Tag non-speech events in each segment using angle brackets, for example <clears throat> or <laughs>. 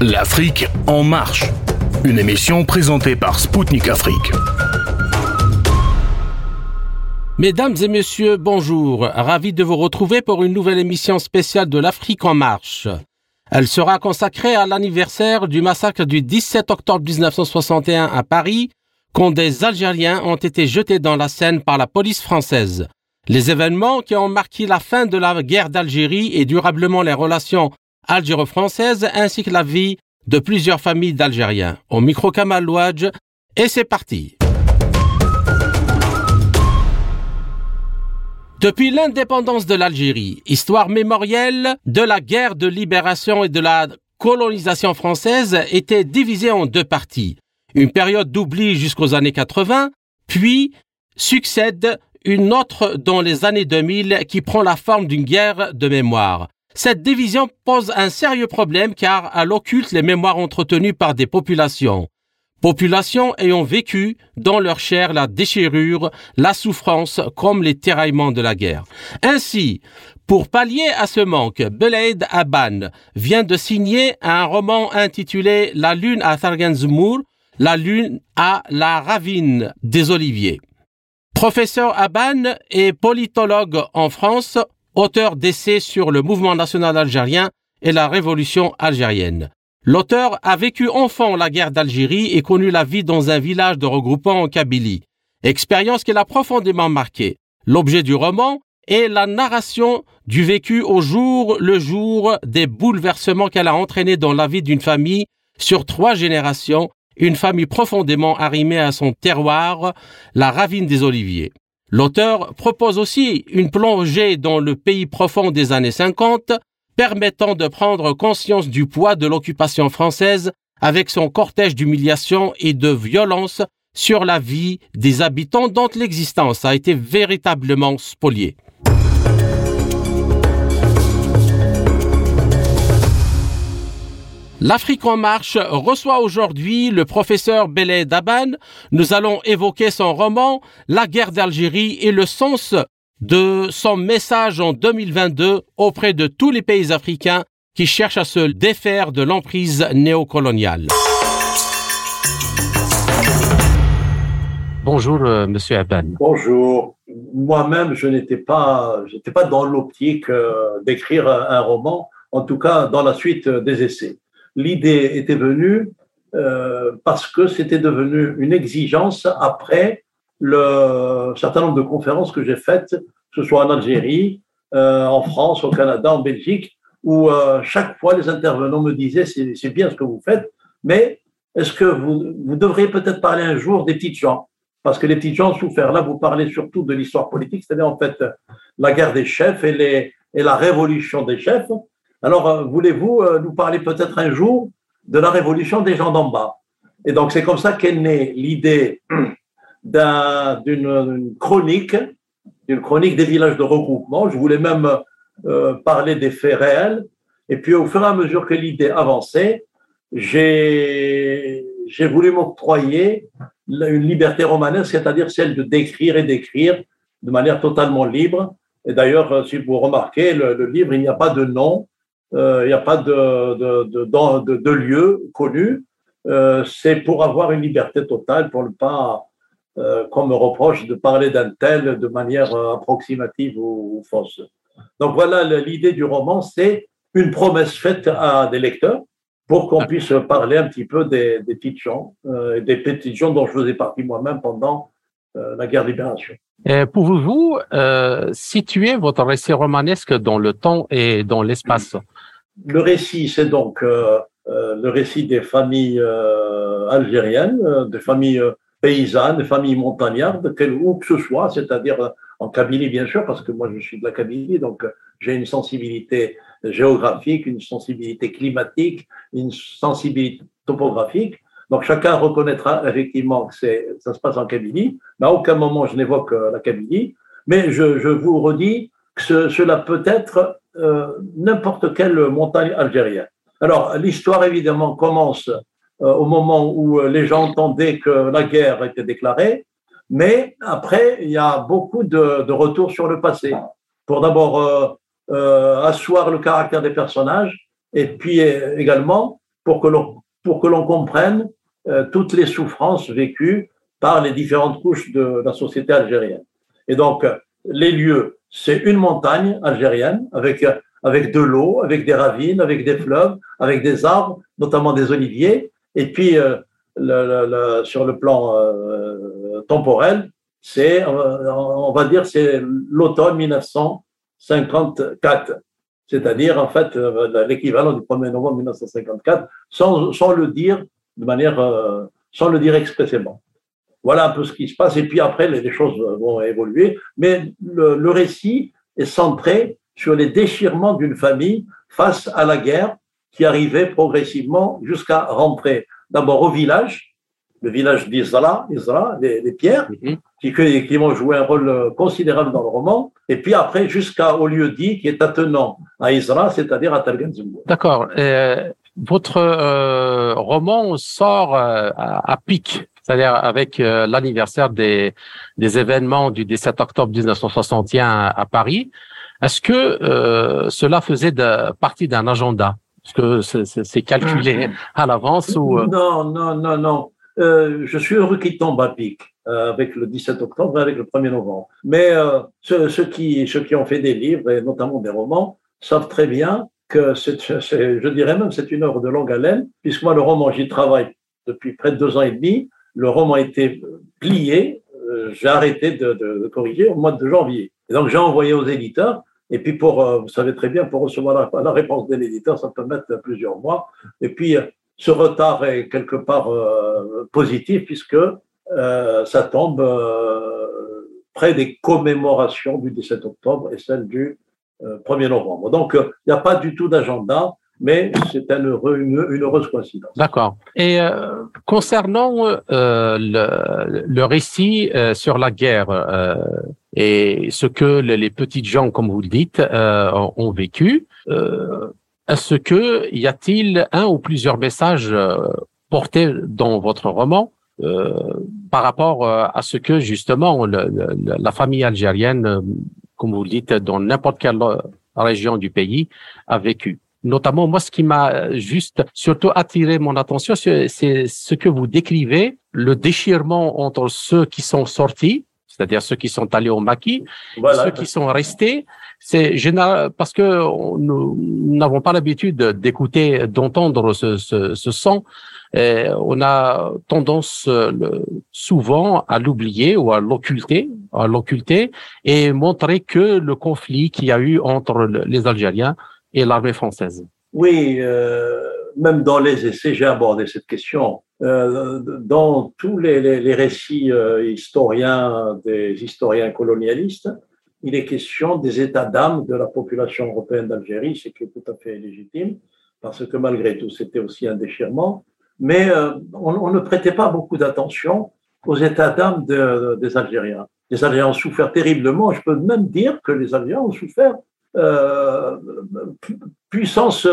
L'Afrique en marche. Une émission présentée par Spoutnik Afrique. Mesdames et messieurs, bonjour. Ravi de vous retrouver pour une nouvelle émission spéciale de l'Afrique en marche. Elle sera consacrée à l'anniversaire du massacre du 17 octobre 1961 à Paris, quand des Algériens ont été jetés dans la Seine par la police française. Les événements qui ont marqué la fin de la guerre d'Algérie et durablement les relations algéro-françaises ainsi que la vie de plusieurs familles d'Algériens. Au micro Kamal et c'est parti. Depuis l'indépendance de l'Algérie, histoire mémorielle de la guerre de libération et de la colonisation française était divisée en deux parties. Une période d'oubli jusqu'aux années 80, puis succède une autre dans les années 2000 qui prend la forme d'une guerre de mémoire. Cette division pose un sérieux problème car elle occulte les mémoires entretenues par des populations. Populations ayant vécu dans leur chair la déchirure, la souffrance comme les terraillements de la guerre. Ainsi, pour pallier à ce manque, Belaid Aban vient de signer un roman intitulé La lune à Tharganzmour, la lune à la ravine des oliviers. Professeur Aban est politologue en France, auteur d'essais sur le mouvement national algérien et la révolution algérienne. L'auteur a vécu enfant la guerre d'Algérie et connu la vie dans un village de regroupement en Kabylie, expérience qui l'a profondément marqué. L'objet du roman est la narration du vécu au jour le jour des bouleversements qu'elle a entraînés dans la vie d'une famille sur trois générations, une famille profondément arrimée à son terroir, la ravine des Oliviers. L'auteur propose aussi une plongée dans le pays profond des années 50, permettant de prendre conscience du poids de l'occupation française avec son cortège d'humiliation et de violence sur la vie des habitants dont l'existence a été véritablement spoliée. L'Afrique en marche reçoit aujourd'hui le professeur Belé Daban. Nous allons évoquer son roman La guerre d'Algérie et le sens de son message en 2022 auprès de tous les pays africains qui cherchent à se défaire de l'emprise néocoloniale. Bonjour, euh, Monsieur Aban. Bonjour. Moi-même, je n'étais pas, j'étais pas dans l'optique euh, d'écrire un roman, en tout cas dans la suite des essais l'idée était venue euh, parce que c'était devenu une exigence après le certain nombre de conférences que j'ai faites, que ce soit en Algérie, euh, en France, au Canada, en Belgique, où euh, chaque fois les intervenants me disaient c'est bien ce que vous faites, mais est-ce que vous, devriez peut-être parler un jour des petites gens? Parce que les petites gens ont souffert. Là, vous parlez surtout de l'histoire politique, c'est-à-dire en fait la guerre des chefs et la révolution des chefs. Alors, euh, voulez-vous euh, nous parler peut-être un jour de la révolution des gens d'en bas? Et donc, c'est comme ça qu'est née l'idée <clears throat> d'une chronique, d'une chronique des villages de regroupement. Je voulais même euh, parler des faits réels. Et puis, au fur et à mesure que l'idée avançait, j'ai voulu m'octroyer une liberté romanesque, c'est-à-dire celle de décrire et d'écrire de manière totalement libre. Et d'ailleurs, si vous remarquez, le livre, il n'y a pas de nom, il n'y a pas de lieu connu. Euh, c'est pour avoir une liberté totale, pour ne pas, euh, qu'on me reproche de parler d'un tel de manière approximative ou, fausse. Donc voilà, l'idée du roman, c'est une promesse faite à des lecteurs pour qu'on puisse parler un petit peu des, des petites gens, des petites gens dont je faisais partie moi-même pendant la guerre de libération. Pouvez-vous situer votre récit romanesque dans le temps et dans l'espace le récit, c'est donc euh, euh, le récit des familles euh, algériennes, des familles paysannes, des familles montagnardes, où que ce soit, c'est-à-dire en Kabylie bien sûr, parce que moi je suis de la Kabylie, donc j'ai une sensibilité géographique, une sensibilité climatique, une sensibilité topographique. Donc chacun reconnaîtra effectivement que ça se passe en Kabylie, mais à aucun moment je n'évoque la Kabylie, mais je, vous redis que cela peut être n'importe quelle montagne algérienne. Alors, l'histoire, évidemment, commence euh, au moment où euh, les gens entendaient que la guerre était déclarée, mais après, il y a beaucoup de, retours sur le passé, pour d'abord asseoir le caractère des personnages, et puis également pour que l'on comprenne euh, toutes les souffrances vécues par les différentes couches de la société algérienne. Et donc, les lieux, c'est une montagne algérienne avec, de l'eau, avec des ravines, avec des fleuves, avec des arbres, notamment des oliviers. Et puis, euh, sur le plan euh, temporel, c'est, on va dire, c'est l'automne 1954 c'est-à-dire en fait euh, l'équivalent du 1er novembre 1954, sans, sans le dire de manière, euh, sans le dire expressément. Voilà un peu ce qui se passe. Et puis après, les, choses vont évoluer. Mais le, récit est centré sur les déchirements d'une famille face à la guerre qui arrivait progressivement jusqu'à rentrer d'abord au village, le village d'Isra, Isra, les, pierres, mhm. qui, qui vont jouer un rôle considérable dans le roman, et puis après jusqu'au lieu dit qui est attenant à Isra, c'est-à-dire à Talganzou. D'accord. Euh, votre euh, roman sort euh, à, pic, c'est-à-dire avec euh, l'anniversaire des, des événements du 17 octobre 1961 à Paris. Est-ce que euh, cela faisait de, partie d'un agenda? Est-ce que c'est calculé à l'avance ou Non, non, non, non. Euh, je suis heureux qu'il tombe à pic euh, avec le 17 octobre et avec le 1er novembre. Mais euh, ceux, qui, ceux qui ont fait des livres, et notamment des romans, savent très bien que c'est, je dirais même c'est une œuvre de longue haleine, puisque moi, le roman, j'y travaille depuis près de deux ans et demi. Le roman a été plié, j'ai arrêté de, corriger au mois de janvier. Et donc, j'ai envoyé aux éditeurs. Et puis, pour, vous savez très bien, pour recevoir la, la réponse de l'éditeur, ça peut mettre plusieurs mois. Et puis, ce retard est quelque part euh, positif puisque euh, ça tombe euh, près des commémorations du 17 octobre et celle du 1er novembre. Donc, il n'y a pas du tout d'agenda, mais c'est une, une, heureuse coïncidence. D'accord. Et concernant le, le, récit sur la guerre et ce que les, petites gens, comme vous le dites, ont vécu, est-ce que y a-t-il un ou plusieurs messages euh, portés dans votre roman euh, par rapport euh, à ce que justement la famille algérienne, comme vous le dites, dans n'importe quelle région du pays, a vécu? Notamment, moi, ce qui m'a juste surtout attiré mon attention, c'est ce que vous décrivez, le déchirement entre ceux qui sont sortis, c'est-à-dire ceux qui sont allés au maquis, ceux qui sont restés, c'est général parce que nous n'avons pas l'habitude d'écouter, d'entendre ce, ce, ce son. Et on a tendance euh, souvent à l'oublier ou à l'occulter, à l'occulter et montrer que le conflit qu'il y a eu entre les Algériens et l'armée française. Oui, euh, même dans les essais, j'ai abordé cette question. Euh, dans tous les, récits euh, historiens des historiens colonialistes, il est question des états d'âme de la population européenne d'Algérie, ce qui est tout à fait légitime, parce que malgré tout, c'était aussi un déchirement. Mais on, ne prêtait pas beaucoup d'attention aux états d'âme des Algériens. Les Algériens ont souffert terriblement. Je peux même dire que les Algériens ont souffert puissance,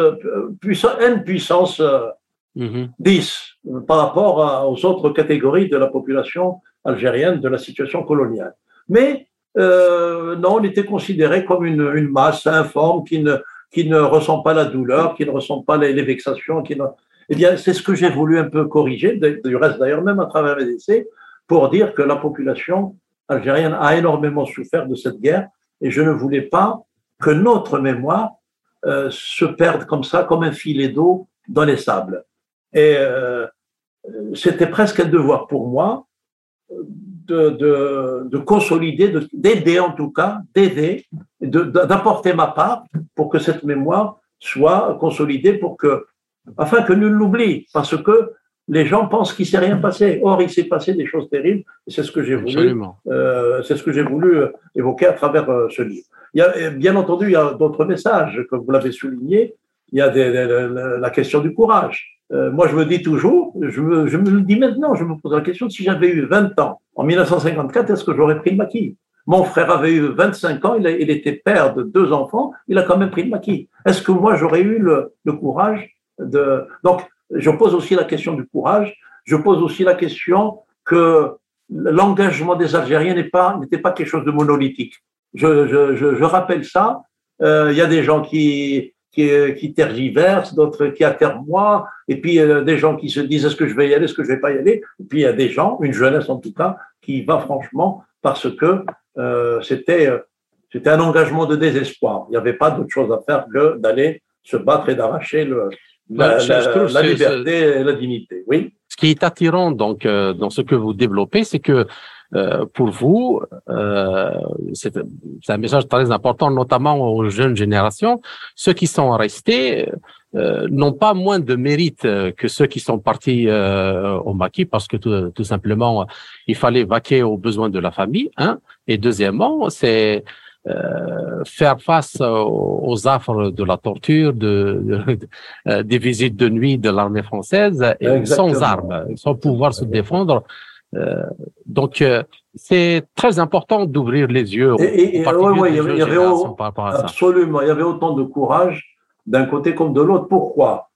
puissance, N puissance 10 euh, mm-hmm. par rapport aux autres catégories de la population algérienne de la situation coloniale. Mais euh, non, on était considéré comme une, une, masse informe qui ne, qui ne ressent pas la douleur, qui ne ressent pas les, vexations. Qui ne... Eh bien, c'est ce que j'ai voulu un peu corriger, du reste d'ailleurs même à travers mes essais, pour dire que la population algérienne a énormément souffert de cette guerre et je ne voulais pas que notre mémoire euh, se perde comme ça, comme un filet d'eau dans les sables. Et euh, c'était presque un devoir pour moi de, de, de consolider, d'aider en tout cas, d'aider, d'apporter ma part pour que cette mémoire soit consolidée, pour que, afin que nul l'oublie, parce que les gens pensent qu'il s'est rien passé. Or, il s'est passé des choses terribles. Et c'est ce que j'ai voulu, euh, c'est ce que j'ai voulu euh, évoquer à travers euh, ce livre. Il y a, bien entendu, il y a d'autres messages, comme vous l'avez souligné. Il y a des, la question du courage. Euh, moi, je me dis toujours, je me, je me, le dis maintenant, je me pose la question si j'avais eu 20 ans en 1954, est-ce que j'aurais pris le maquis? Mon frère avait eu 25 ans, il, il, était père de deux enfants, il a quand même pris le maquis. Est-ce que moi, j'aurais eu le, le, courage de. Donc, je pose aussi la question du courage, je pose aussi la question que l'engagement des Algériens n'est pas, n'était pas quelque chose de monolithique. Je, je, je, je rappelle ça. Euh, il y a des gens qui, qui, qui tergiversent, d'autres qui atermoient, et puis des gens qui se disent est-ce que je vais y aller, est-ce que je vais pas y aller? Et puis il y a des gens, une jeunesse en tout cas, qui va franchement parce que c'était c'était un engagement de désespoir. Il n'y avait pas d'autre chose à faire que d'aller se battre et d'arracher le, la, la, liberté et la dignité. Oui. Ce qui est attirant donc euh, dans ce que vous développez, c'est que euh, pour vous, euh, c'est un message très important, notamment aux jeunes générations. Ceux qui sont restés euh, n'ont pas moins de mérite que ceux qui sont partis euh, au maquis, parce que tout, tout, simplement, il fallait vaquer aux besoins de la famille. Hein, et deuxièmement, c'est euh, faire face aux, affres de la torture, de, <laughs> euh, des visites de nuit de l'armée française, et sans armes, sans pouvoir se défendre. Euh, donc, c'est très important d'ouvrir les yeux. Et, et, il y avait, absolument, il y avait autant de courage d'un côté comme de l'autre. Pourquoi?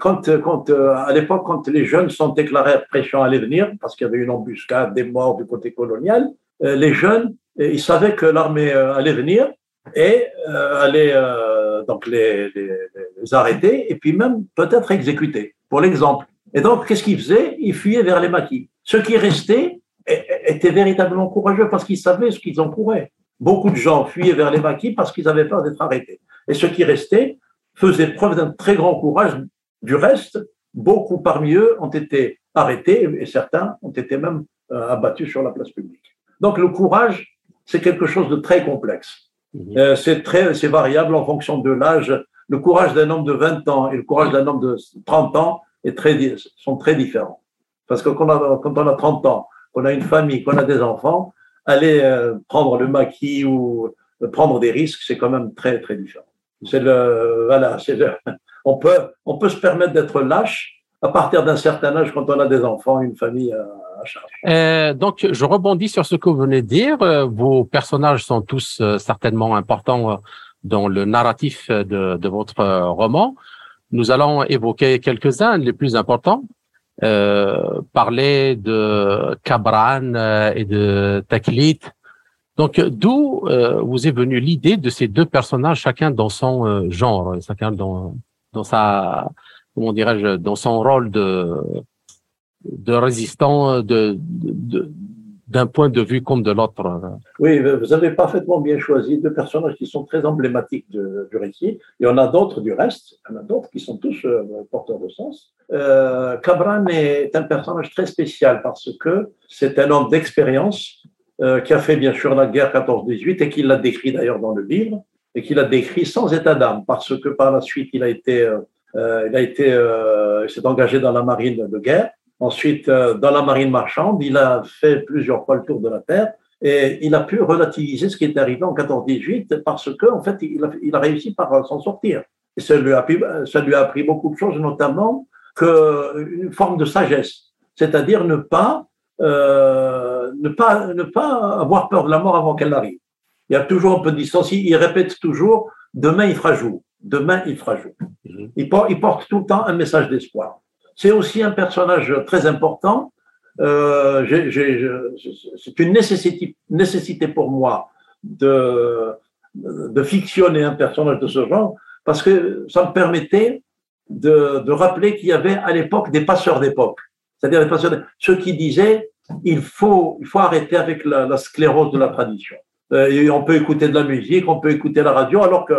Quand, quand à l'époque, quand les jeunes sont déclarés pression allait venir, parce qu'il y avait une embuscade, des morts du côté colonial, les jeunes ils savaient que l'armée euh, allait venir et euh, allait euh, donc les, les, arrêter et puis même peut-être exécuter, pour l'exemple. Et donc, qu'est-ce qu'ils faisaient Ils fuyaient vers les maquis. Ceux qui restaient étaient véritablement courageux parce qu'ils savaient ce qu'ils encouraient. Beaucoup de gens fuyaient vers les maquis parce qu'ils avaient peur d'être arrêtés. Et ceux qui restaient faisaient preuve d'un très grand courage. Du reste, beaucoup parmi eux ont été arrêtés et certains ont été même abattus sur la place publique. Donc le courage c'est quelque chose de très complexe. Mhm. Euh, c'est très, c'est variable en fonction de l'âge. Le courage d'un homme de 20 ans et le courage d'un homme de 30 ans est très, sont très différents. Parce que quand on a, quand on a 30 ans, qu'on a une famille, qu'on a des enfants, aller euh, prendre le maquis ou euh, prendre des risques, c'est quand même très, très différent. C'est le, voilà, c'est le, <laughs> on peut, on peut se permettre d'être lâche à partir d'un certain âge quand on a des enfants, une famille. Euh, donc, je rebondis sur ce que vous venez de dire. Euh, vos personnages sont tous euh, certainement importants dans le narratif de, de votre roman. Nous allons évoquer quelques-uns, les plus importants. Euh, parler de Cabran et de Taklit. Donc, d'où vous est venue l'idée de ces deux personnages, chacun dans son genre, chacun dans, dans sa comment dirais-je, dans son rôle de, de résistant de, d'un point de vue comme de l'autre. Oui, vous avez parfaitement bien choisi deux personnages qui sont très emblématiques du récit. Il y en a d'autres du reste, il y en a d'autres qui sont tous euh, porteurs de sens. Euh, Cabran est un personnage très spécial parce que c'est un homme d'expérience euh, qui a fait bien sûr la guerre 14-18 et qui l'a décrit d'ailleurs dans le livre et qui l'a décrit sans état d'âme parce que par la suite il a été euh, euh, il a été, euh, s'est engagé dans la marine de guerre. Ensuite, euh, dans la marine marchande, il a fait plusieurs fois le tour de la Terre et il a pu relativiser ce qui est arrivé en 14-18 parce que, en fait, il a, il a réussi par s'en sortir. Et ça lui, a appris, ça lui a appris beaucoup de choses, notamment que une forme de sagesse, c'est-à-dire ne pas, euh, ne pas, ne pas avoir peur de la mort avant qu'elle arrive. Il y a toujours un peu de distance. Il répète toujours demain il fera jour demain il fera jour. Mhm. Il porte, tout le temps un message d'espoir. C'est aussi un personnage très important. Euh, c'est une nécessité, pour moi de, fictionner un personnage de ce genre parce que ça me permettait de, de rappeler qu'il y avait à l'époque des passeurs d'époque. C'est-à-dire ceux qui disaient il faut, il faut arrêter avec la, sclérose de la tradition. Euh, on peut écouter de la musique, on peut écouter la radio, alors que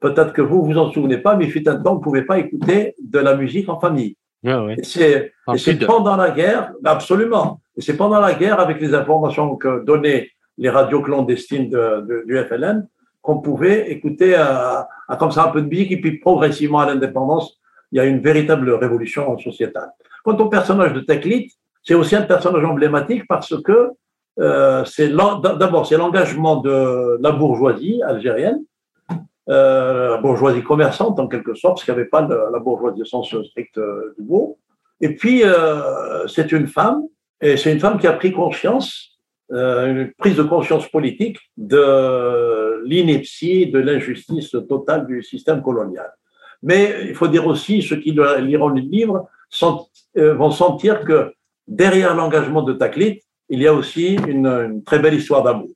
Peut-être que vous vous en souvenez pas, mais il fut un temps, vous ne pouvez pas écouter de la musique en famille. Ah c'est pendant la guerre, absolument. Et c'est pendant la guerre, avec les informations que donnaient les radios clandestines de, du FLN, qu'on pouvait écouter à, comme ça un peu de musique, et puis progressivement à l'indépendance, il y a une véritable révolution sociétale. Quant au personnage de Teklit, c'est aussi un personnage emblématique parce que euh, c'est d'abord c'est l'engagement de la bourgeoisie algérienne euh, la bourgeoisie commerçante en quelque sorte, parce qu'il n'y avait pas la bourgeoisie au sens strict euh, du mot. Et puis, euh, c'est une femme, et c'est une femme qui a pris conscience, euh, une prise de conscience politique de l'ineptie, de l'injustice totale du système colonial. Mais il faut dire aussi, ceux qui liront le livre euh, vont sentir que derrière l'engagement de Taklit, il y a aussi une, une très belle histoire d'amour.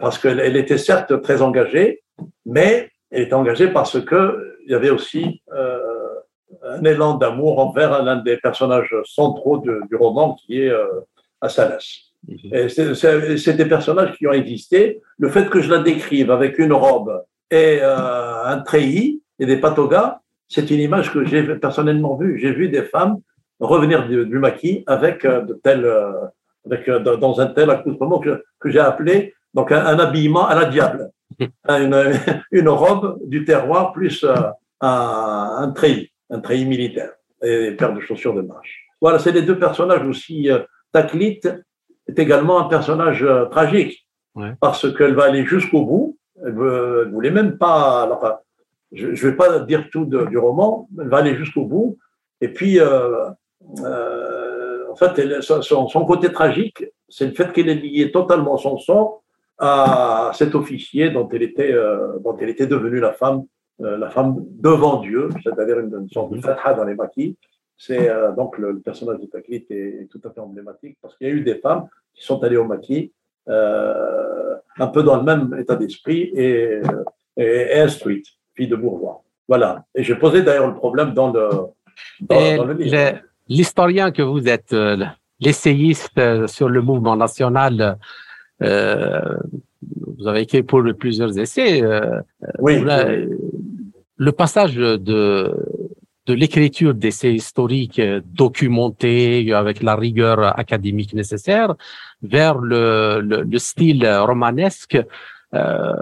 Parce qu'elle était certes très engagée, mais Elle était engagée parce que il y avait aussi euh, un élan d'amour envers l'un des personnages centraux du roman, qui est euh, Assalas. Et c'est des personnages qui ont existé. Le fait que je la décrive avec une robe et euh, un treillis et des patogas, c'est une image que j'ai personnellement vue. J'ai vu des femmes revenir du, maquis avec euh, de tels, euh, avec dans un tel accoutrement que, que j'ai appelé donc un, habillement à la diable, <laughs> une, une, robe du terroir plus un, un treillis, un treillis militaire et une paire de chaussures de marche. Voilà, c'est les deux personnages aussi. Taklit est également un personnage tragique parce qu'elle va aller jusqu'au bout elle ne voulait même pas. Alors, je ne vais pas dire tout du roman, elle va aller jusqu'au bout. Et puis, euh, euh, en fait, son, côté tragique, c'est le fait qu'elle ait lié totalement son sort à cet officier dont elle était, euh, dont elle était devenue la femme, la femme devant Dieu, c'est-à-dire une, sorte de fatha dans les maquis. C'est donc le, personnage de Taklit est, tout à fait emblématique parce qu'il y a eu des femmes qui sont allées au maquis euh, un peu dans le même état d'esprit et, et, instruite, fille de bourgeois. Voilà. Et j'ai posé d'ailleurs le problème dans le, dans, le livre. L'historien que vous êtes, euh, l'essayiste euh, sur le mouvement national, euh, vous avez écrit pour plusieurs essais. oui. le passage de de l'écriture d'essais historiques documentés avec la rigueur académique nécessaire vers le, le, style romanesque. Euh,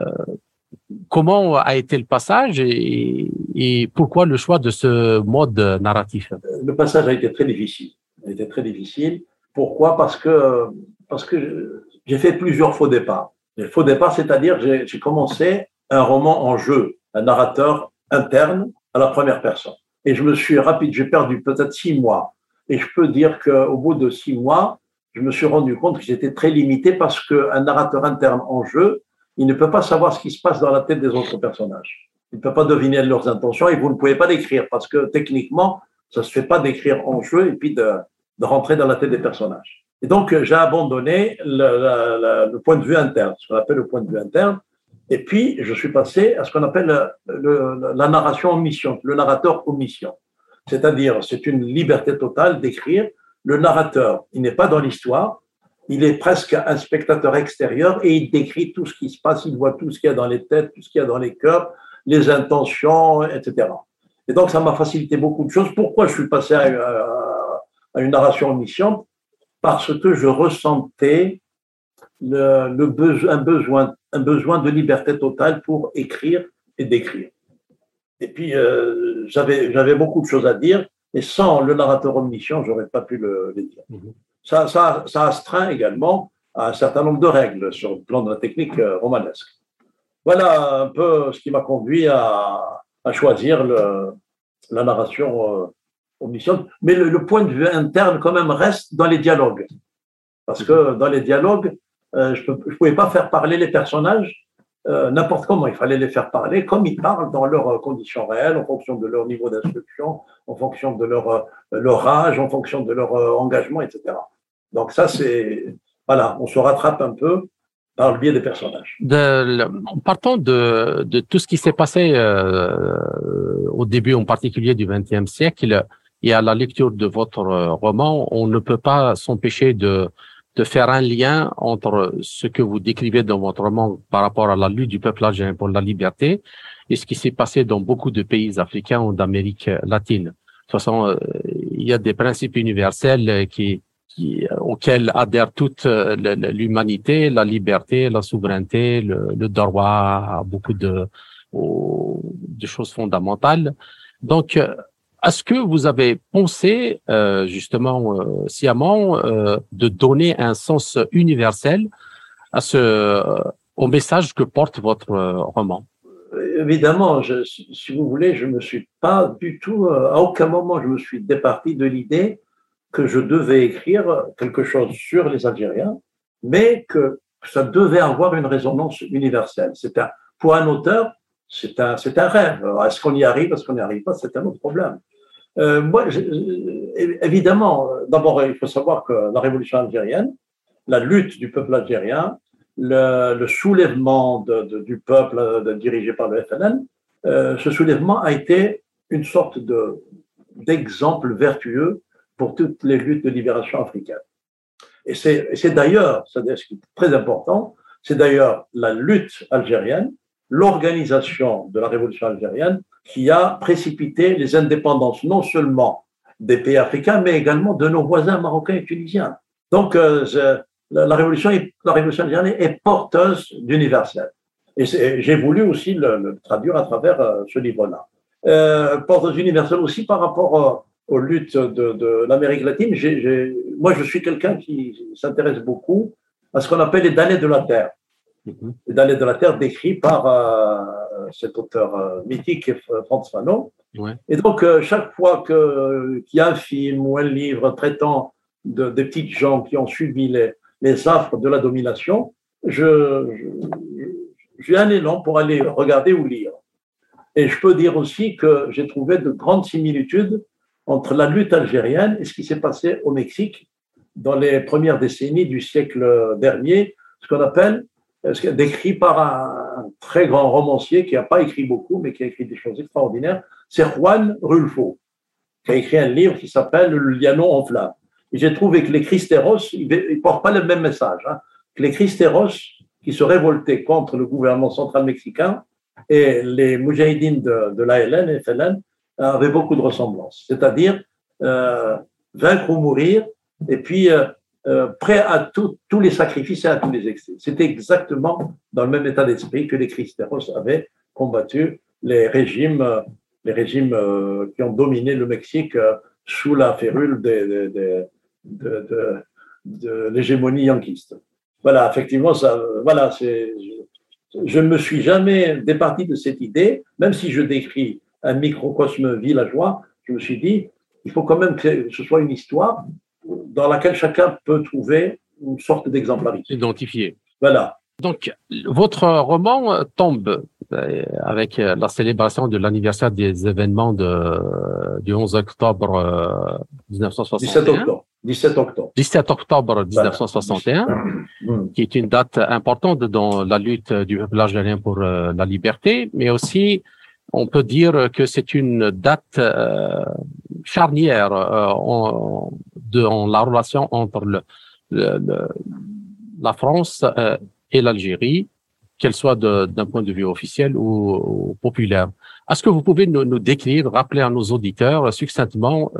comment a été le passage et, et, pourquoi le choix de ce mode narratif? Le passage a été très difficile. A été très difficile. Pourquoi? Parce que parce que j'ai fait plusieurs faux départs. Les faux départs, c'est-à-dire j'ai commencé un roman en jeu, un narrateur interne à la première personne. Et je me suis rapide, j'ai perdu peut-être six mois. Et je peux dire qu'au bout de six mois, je me suis rendu compte que j'étais très limité parce qu'un narrateur interne en jeu, il ne peut pas savoir ce qui se passe dans la tête des autres personnages. Il ne peut pas deviner leurs intentions et vous ne pouvez pas l'écrire parce que techniquement, ça ne se fait pas d'écrire en jeu et puis de, de, rentrer dans la tête des personnages. Et donc, j'ai abandonné le, point de vue interne, ce qu'on appelle le point de vue interne. Et puis, je suis passé à ce qu'on appelle la narration en mission, le narrateur mission. C'est-à-dire, c'est une liberté totale d'écrire le narrateur, il n'est pas dans l'histoire, il est presque un spectateur extérieur et il décrit tout ce qui se passe, il voit tout ce qu'il y a dans les têtes, tout ce qu'il y a dans les cœurs, les intentions, etc. Et donc, ça m'a facilité beaucoup de choses. Pourquoi je suis passé à, une narration en mission? Parce que je ressentais le, besoin, un, besoin, un besoin de liberté totale pour écrire et décrire. Et puis, euh, j'avais beaucoup de choses à dire et sans le narrateur omniscient, j'aurais pas pu le, dire. Mhm. Ça, ça, ça astreint également à un certain nombre de règles sur le plan de la technique euh, romanesque. Voilà un peu ce qui m'a conduit à, à choisir le, la narration Mais le, point de vue interne, quand même, reste dans les dialogues. Parce que dans les dialogues, euh, je ne pouvais pas faire parler les personnages euh, n'importe comment. Il fallait les faire parler comme ils parlent dans leurs euh, conditions réelles, en fonction de leur niveau d'instruction, en fonction de leur, leur âge, en fonction de leur engagement, etc. Donc ça, c'est... Voilà, on se rattrape un peu par le biais des personnages. De, partant de, de tout ce qui s'est passé au début en particulier du XXe siècle et à la lecture de votre roman, on ne peut pas s'empêcher de de faire un lien entre ce que vous décrivez dans votre roman par rapport à la lutte du peuple algérien pour la liberté et ce qui s'est passé dans beaucoup de pays africains ou d'Amérique latine. De toute façon, euh, il y a des principes universels qui, qui auxquels adhère toute euh, l'humanité, la liberté, la souveraineté, le, le droit beaucoup de, de choses fondamentales. Donc, euh, est-ce que vous avez pensé euh, justement euh, sciemment euh, de donner un sens universel au message que porte votre roman Évidemment, je, si vous voulez, je ne me suis pas du tout, à aucun moment, je me suis départi de l'idée que je devais écrire quelque chose sur les Algériens, mais que ça devait avoir une résonance universelle. C'est un, pour un auteur, c'est un, c'est un rêve. Est-ce qu'on y arrive, est-ce qu'on n'y arrive pas, c'est un autre problème. Euh, moi, évidemment, d'abord, il faut savoir que la révolution algérienne, la lutte du peuple algérien, le, soulèvement du peuple dirigé par le FNN, euh, ce soulèvement a été une sorte de, d'exemple vertueux pour toutes les luttes de libération africaine. Et c'est d'ailleurs, ce qui est très important, c'est d'ailleurs la lutte algérienne, l'organisation de la révolution algérienne qui a précipité les indépendances non seulement des pays africains, mais également de nos voisins marocains et tunisiens. Donc, euh, la, révolution, la révolution algérienne est porteuse d'universel. Et j'ai voulu aussi le, traduire à travers euh, ce livre-là. Euh, porteuse universelle aussi par rapport aux luttes de, l'Amérique latine. moi, je suis quelqu'un qui s'intéresse beaucoup à ce qu'on appelle les damnés de la terre. Mm-hmm. Les damnés de la terre décrits par cet auteur euh, mythique, Franz Fanon. Et donc, chaque fois qu'il y a un film ou un livre traitant de, des petites gens qui ont subi les, les affres de la domination, je, j'ai un élan pour aller regarder ou lire. Et je peux dire aussi que j'ai trouvé de grandes similitudes entre la lutte algérienne et ce qui s'est passé au Mexique dans les premières décennies du siècle dernier, ce qu'on appelle, décrit par un, très grand romancier qui n'a pas écrit beaucoup, mais qui a écrit des choses extraordinaires, c'est Juan Rulfo, qui a écrit un livre qui s'appelle Le Lianon en flamme. Et j'ai trouvé que les Christéros, ils ne portent pas le même message. Hein, que les Christéros qui se révoltaient contre le gouvernement central mexicain et les moudjahidines de, l'ALN FLN avaient beaucoup de ressemblances, c'est-à-dire euh, vaincre ou mourir et puis euh, euh, prêt à tous les sacrifices et à tous les excès. C'était exactement dans le même état d'esprit que les Cristeros avaient combattu les régimes, les régimes qui ont dominé le Mexique sous la férule de l'hégémonie yanquiste voilà, effectivement, ça, voilà, c'est, je ne me suis jamais départi de cette idée, même si je décris un microcosme villageois, je me suis dit, il faut quand même que ce soit une histoire dans laquelle chacun peut trouver une sorte d'exemplarité. Identifié. Voilà. Donc, votre roman tombe euh, avec la célébration de l'anniversaire des événements de, du 11 octobre 1961. Euh, 17 octobre. 17 octobre. 17 octobre 1961, mm. qui est une date importante dans la lutte du peuple algérien pour euh, la liberté, mais aussi on peut dire que c'est une date euh, charnière euh, dans la relation entre le, la France et l'Algérie, qu'elle soit d'un point de vue officiel ou, populaire. Est-ce que vous pouvez nous, nous, décrire, rappeler à nos auditeurs succinctement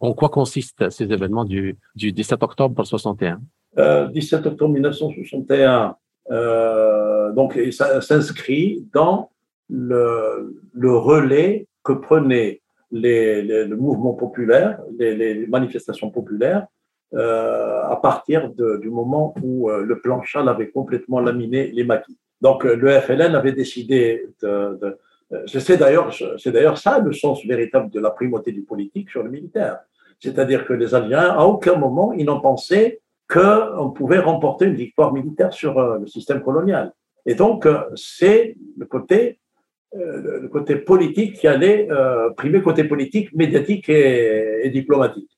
en quoi consistent ces événements du, du 17 octobre 61 euh, 17 octobre 1961, euh, donc ça s'inscrit dans le, le, relais que prenaient les, les, le mouvement populaire, les, manifestations populaires, euh, à partir du moment où euh, le plan Chal avait complètement laminé les maquis. Donc euh, le FLN avait décidé de, c'est d'ailleurs, c'est d'ailleurs ça le sens véritable de la primauté du politique sur le militaire. C'est-à-dire que les Algériens, à aucun moment, ils n'ont pensé qu'on pouvait remporter une victoire militaire sur le système colonial. Et donc, c'est le côté, le côté politique qui allait primer côté politique, médiatique et, diplomatique.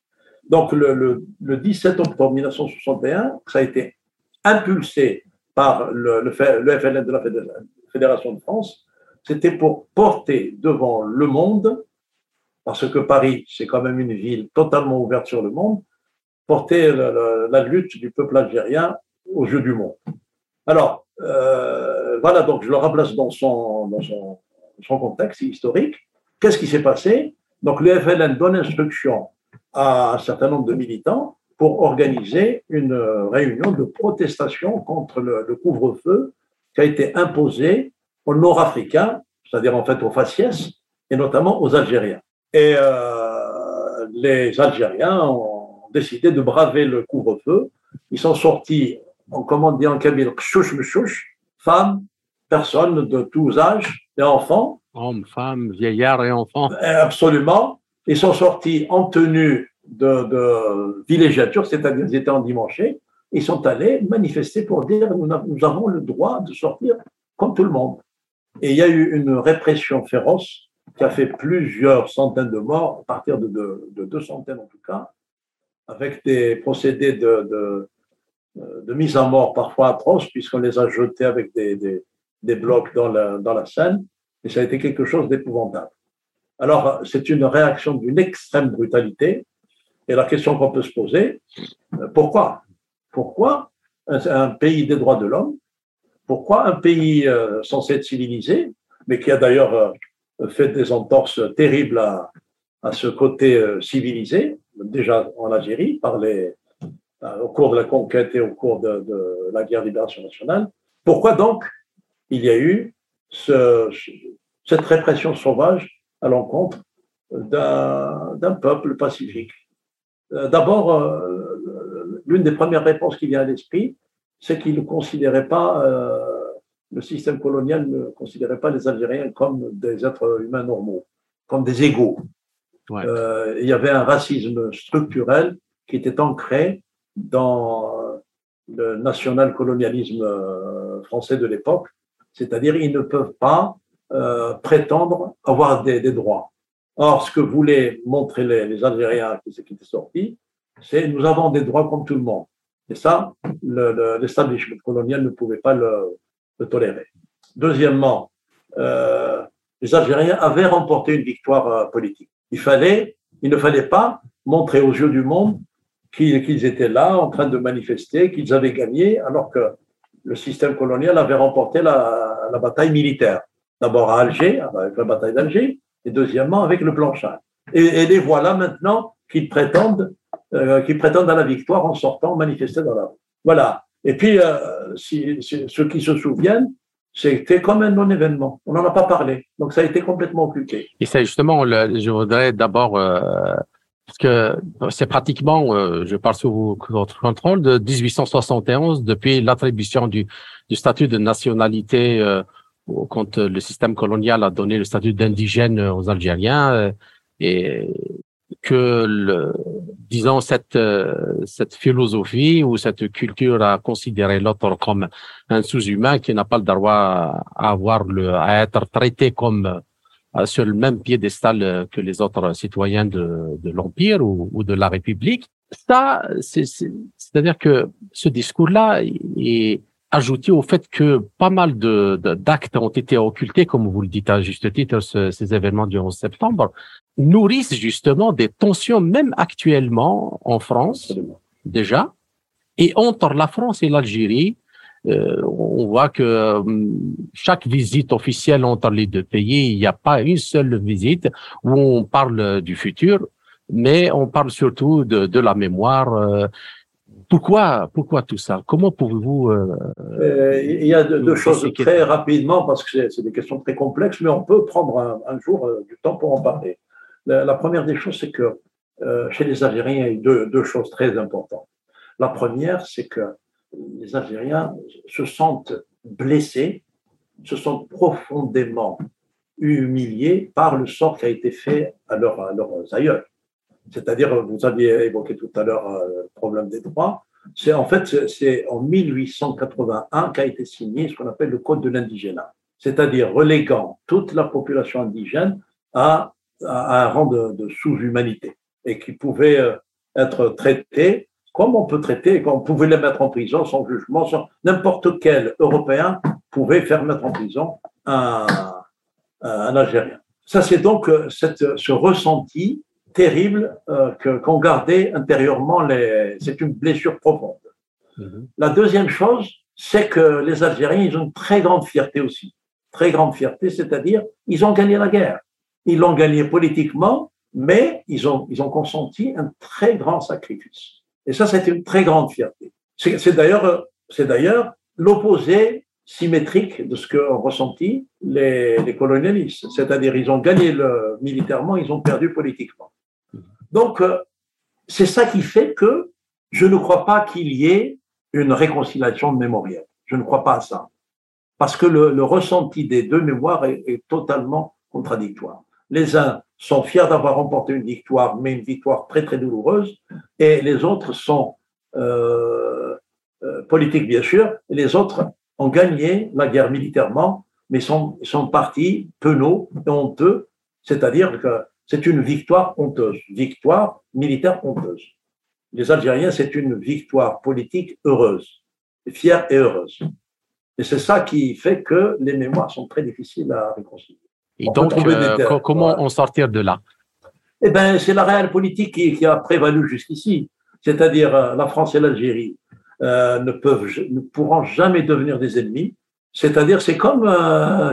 Donc, le, le, 17 octobre 1961, ça a été impulsé par le, le, de la Fédération de France, c'était pour porter devant le monde, parce que Paris, c'est quand même une ville totalement ouverte sur le monde, porter la, lutte du peuple algérien aux yeux du monde. Alors, euh, voilà, donc je le remplace dans son, son contexte historique. Qu'est-ce qui s'est passé? Donc, le FLN donne instruction à un certain nombre de militants pour organiser une réunion de protestation contre le, couvre-feu qui a été imposé aux Nord-Africains, c'est-à-dire en fait aux faciès, et notamment aux Algériens. Et euh, les Algériens ont décidé de braver le couvre-feu. Ils sont sortis, en commande dit en kabyle, chouch femmes, personnes de tous âges, et enfants. Hommes, femmes, vieillards et enfants. Absolument. Ils sont sortis en tenue de, de villégiature, c'est-à-dire ils étaient en dimanche. Ils sont allés manifester pour dire nous, nous avons le droit de sortir comme tout le monde. Et il y a eu une répression féroce qui a fait plusieurs centaines de morts, à partir de, deux centaines en tout cas, avec des procédés de, de, mise en mort parfois atroces, puisqu'on les a jetés avec des, des, blocs dans la, dans la Seine. Et ça a été quelque chose d'épouvantable. Alors, c'est une réaction d'une extrême brutalité. Et la question qu'on peut se poser, pourquoi? Pourquoi un, pays des droits de l'homme Pourquoi un pays euh, censé être civilisé, mais qui a d'ailleurs euh, fait des entorses terribles à, à ce côté euh, civilisé, déjà en Algérie, par les, au cours de la conquête et au cours de, de la guerre de libération nationale, pourquoi donc il y a eu ce, cette répression sauvage à l'encontre d'un peuple pacifique. Euh, d'abord, euh, l'une des premières réponses qui vient à l'esprit, c'est qu'il ne considérait pas, euh, le système colonial ne considérait pas les Algériens comme des êtres humains normaux, comme des égaux. il y avait un racisme structurel qui était ancré dans le national-colonialisme français de l'époque, c'est-à-dire ils ne peuvent pas euh, prétendre avoir des, droits. Or, ce que voulaient montrer les, Algériens qui, qui étaient sortis, c'est nous avons des droits comme tout le monde. Et ça, l'establishment le, colonial ne pouvait pas le, tolérer. Deuxièmement, euh, les Algériens avaient remporté une victoire euh, politique. Il ne fallait pas montrer aux yeux du monde qu'ils étaient là en train de manifester, qu'ils avaient gagné, alors que le système colonial avait remporté la, bataille militaire. D'abord à Alger, avec la bataille d'Alger, et deuxièmement avec le Blanchard. Et, les voilà maintenant qui prétendent, euh, qui prétendent à la victoire en sortant manifester dans la rue. Voilà. Et puis, euh, ceux qui se souviennent, c'était comme un non-événement. On n'en a pas parlé. Donc, ça a été complètement occulté. Et c'est justement, je voudrais d'abord, euh, parce que c'est pratiquement, euh, je parle sous votre contrôle, de 1871, depuis l'attribution du, du statut de nationalité euh, quand le système colonial a donné le statut d'indigène aux Algériens euh, et que le, disons cette euh, cette philosophie ou cette culture a considéré l'autre comme un sous-humain qui n'a pas le droit à avoir le à être traité comme euh, sur le même piédestal que les autres citoyens de, de l'empire ou, ou, de la République. Ça, c'est-à-dire que ce discours-là est ajouté au fait que pas mal de, d'actes ont été occultés, comme vous le dites à juste titre, ces événements du 11 septembre, nourrissent justement des tensions, même actuellement en France, déjà, et entre la France et l'Algérie. Euh, on voit que euh, chaque visite officielle entre les deux pays, il n'y a pas une seule visite où on parle du futur, mais on parle surtout de, de la mémoire. Euh, pourquoi, pourquoi tout ça? Comment pouvez-vous euh, euh, Il y a deux, choses très rapidement parce que c'est des questions très complexes, mais on peut prendre un, jour euh, du temps pour en parler. La, première des choses, c'est que chez les Algériens, il y a deux, deux choses très importantes. La première, c'est que les Algériens se sentent blessés, se sentent profondément humiliés par le sort qui a été fait à, leur, à leurs aïeuls. C'est-à-dire, vous aviez évoqué tout à l'heure euh, le problème des droits. C'est en fait, c'est en 1881 qu'a été signé ce qu'on appelle le Code de l'indigénat, c'est-à-dire reléguant toute la population indigène à, un rang de, de sous-humanité et qui pouvait euh, être traité comme on peut traiter, on pouvait les mettre en prison sans jugement, sans n'importe quel Européen pouvait faire mettre en prison un, un Algérien. Ça, c'est donc euh, cette, ce ressenti terrible euh, qu'ont gardé intérieurement les. C'est une blessure profonde. Mhm. La deuxième chose, c'est que les Algériens, ils ont une très grande fierté aussi. Très grande fierté, c'est-à-dire, ils ont gagné la guerre. Ils l'ont gagné politiquement, mais ils ont, ils ont consenti un très grand sacrifice. Et ça, c'est une très grande fierté. C'est d'ailleurs, c'est d'ailleurs l'opposé symétrique de ce qu'ont ressenti les, colonialistes. C'est-à-dire, ils ont gagné militairement, ils ont perdu politiquement. Donc, euh, c'est ça qui fait que je ne crois pas qu'il y ait une réconciliation mémorielle. Je ne crois pas à ça. Parce que le, ressenti des deux mémoires est, totalement contradictoire. Les uns sont fiers d'avoir remporté une victoire, mais une victoire très très douloureuse, et les autres sont euh, euh, politiques bien sûr, et les autres ont gagné la guerre militairement, mais sont, sont partis penauds honteux, c'est-à-dire que c'est une victoire honteuse, victoire militaire honteuse. Les Algériens, c'est une victoire politique heureuse, fière et heureuse. Et c'est ça qui fait que les mémoires sont très difficiles à réconcilier. Et donc, euh, comment en sortir de là? Eh bien, c'est la réelle politique qui, a prévalu jusqu'ici. C'est-à-dire, euh, la France et l'Algérie euh, ne, peuvent, ne pourront jamais devenir des ennemis. C'est-à-dire, c'est comme,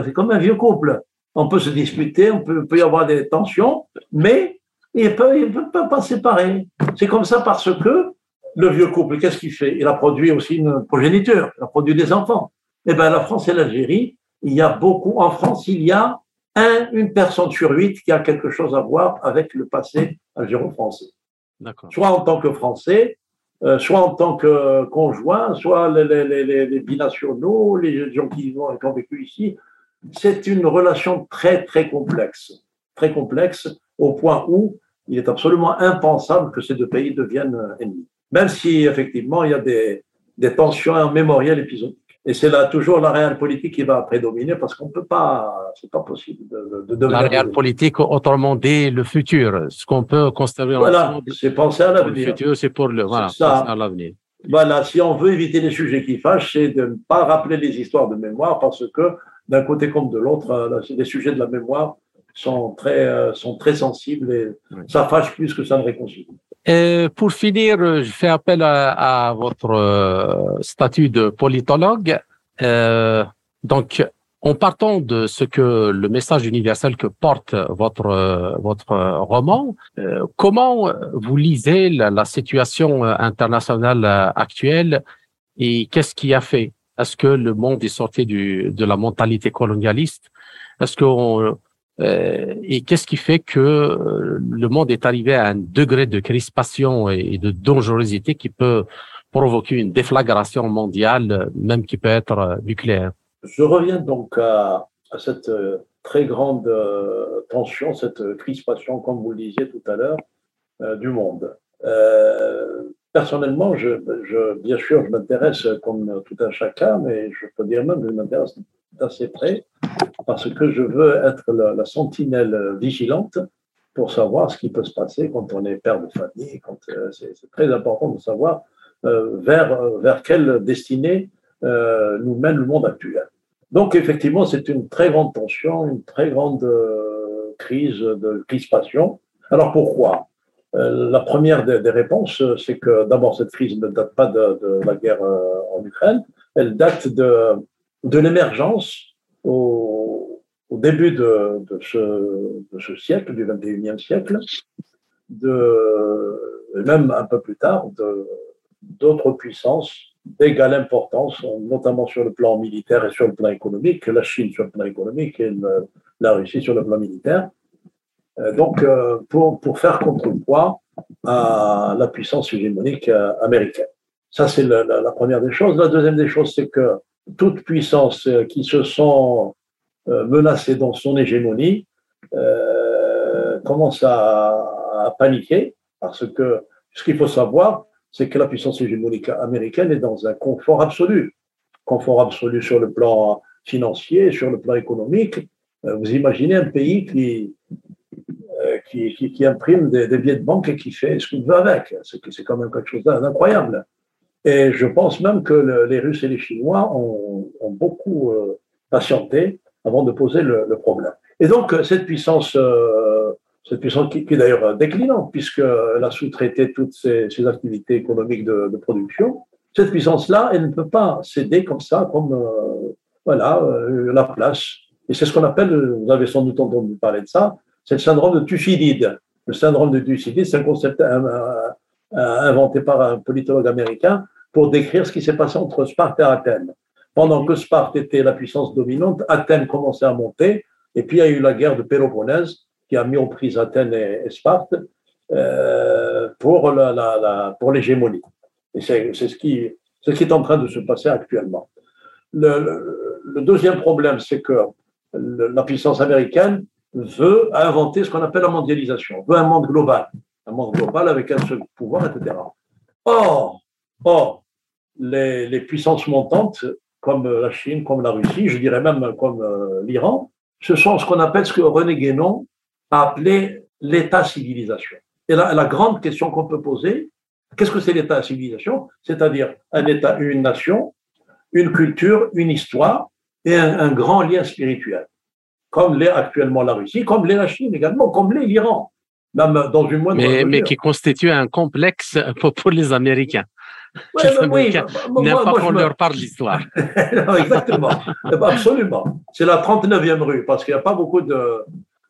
c'est comme un vieux couple. On peut se disputer, on peut, peut y avoir des tensions, mais il ne peut pas séparer. C'est comme ça parce que le vieux couple, qu'est-ce qu'il fait? Il a produit aussi une progéniture, il a produit des enfants. Eh bien, la France et l'Algérie, il y a beaucoup, en France, il y a un, une personne sur huit qui a quelque chose à voir avec le passé algéro-français. Soit en tant que Français, euh, soit en tant que conjoint, soit les, les, les, les, binationaux, les gens qui ont, qui ont vécu ici. C'est une relation très, très complexe. Très complexe au point où il est absolument impensable que ces deux pays deviennent ennemis. Même si, effectivement, il y a des, des tensions mémorielles épisodiques. Et c'est là toujours la réelle politique qui va prédominer parce qu'on peut pas, c'est pas possible de, de, de La réelle politique, autrement dit, le futur, ce qu'on peut construire. Voilà, c'est penser à l'avenir. Le futur, c'est pour le, voilà, penser à l'avenir. Voilà, si on veut éviter les sujets qui fâchent, c'est de ne pas rappeler les histoires de mémoire parce que d'un côté comme de l'autre, euh, les sujets de la mémoire sont très, euh, sont très sensibles et ça fâche plus que ça ne réconcilie. Pour finir, je fais appel à, votre euh, statut de politologue. Euh, donc, en partant de ce que le message universel que porte votre votre roman, euh, comment vous lisez la, la, situation internationale actuelle et qu'est-ce qui a fait? Est-ce que le monde est sorti du, de la mentalité colonialiste? Est-ce qu'on euh, et qu'est-ce qui fait que euh, le monde est arrivé à un degré de crispation et de dangerosité qui peut provoquer une déflagration mondiale, même qui peut être euh, nucléaire? Je reviens donc à, à cette très grande tension, cette crispation, comme vous le disiez tout à l'heure, du monde. Euh, personnellement, je, je, bien sûr, je m'intéresse comme tout un chacun, mais je peux dire même que je m'intéresse d'assez près parce que je veux être la, sentinelle vigilante pour savoir ce qui peut se passer quand on est père de famille. Euh, c'est, très important de savoir euh, vers, vers quelle destinée euh, nous mène le monde actuel. Donc effectivement, c'est une très grande tension, une très grande crise de crispation. Alors pourquoi? La première des, réponses, c'est que d'abord cette crise ne date pas de, de la guerre en Ukraine, elle date de, de l'émergence au, début de, ce, siècle, du 21e siècle, de, même un peu plus tard, d'autres puissances d'égale importance, notamment sur le plan militaire et sur le plan économique, la Chine sur le plan économique et la Russie sur le plan militaire. Euh, donc, euh, pour, pour faire contrepoids à la puissance hégémonique euh, américaine. Ça, c'est la, première des choses. La deuxième des choses, c'est que toute puissance euh, qui se sent euh, menacée dans son hégémonie euh, commence à, paniquer parce que ce qu'il faut savoir, c'est que la puissance hégémonique américaine est dans un confort absolu. Confort absolu sur le plan financier, sur le plan économique. Vous imaginez un pays qui, qui imprime des, des, billets de banque et qui fait ce qu'il veut avec. C'est quand même quelque chose d'incroyable. Et je pense même que le, les Russes et les Chinois ont, beaucoup euh, patienté avant de poser le, problème. Et donc, cette puissance, euh, cette puissance qui, est d'ailleurs déclinante, puisqu'elle a sous-traité toutes ses, activités économiques de, production, cette puissance-là, elle ne peut pas céder comme ça, comme euh, voilà, euh, la place. Et c'est ce qu'on appelle, vous avez sans doute entendu parler de ça, c'est le syndrome de Thucydide. Le syndrome de Thucydide, c'est un concept inventé par un politologue américain pour décrire ce qui s'est passé entre Sparte et Athènes. Pendant que Sparte était la puissance dominante, Athènes commençait à monter, et puis il y a eu la guerre de Péloponnèse qui a mis en prise Athènes et, Sparte euh, pour, la, pour l'hégémonie. Et c'est, c'est, ce qui, ce qui est en train de se passer actuellement. Le, le, le deuxième problème, c'est que la puissance américaine veut inventer ce qu'on appelle la mondialisation, veut un monde global, un monde global avec un seul pouvoir, etc. Or, or les, puissances montantes, comme la Chine, comme la Russie, je dirais même comme euh, l'Iran, ce sont ce qu'on appelle ce que René Guénon a appelé l'État-civilisation. Et la, la, grande question qu'on peut poser, qu'est-ce que c'est l'État-civilisation C'est-à-dire un État, une nation, une culture, une histoire et un, un grand lien spirituel. comme l'est actuellement la Russie, comme l'est la Chine également, comme l'est l'Iran, même dans une moindre mais, mais qui constitue un complexe <laughs> pour, les Américains. les Américains n'aiment pas qu'on leur parle d'histoire. <laughs> exactement, absolument. C'est la 39e rue, parce qu'il n'y a pas beaucoup de...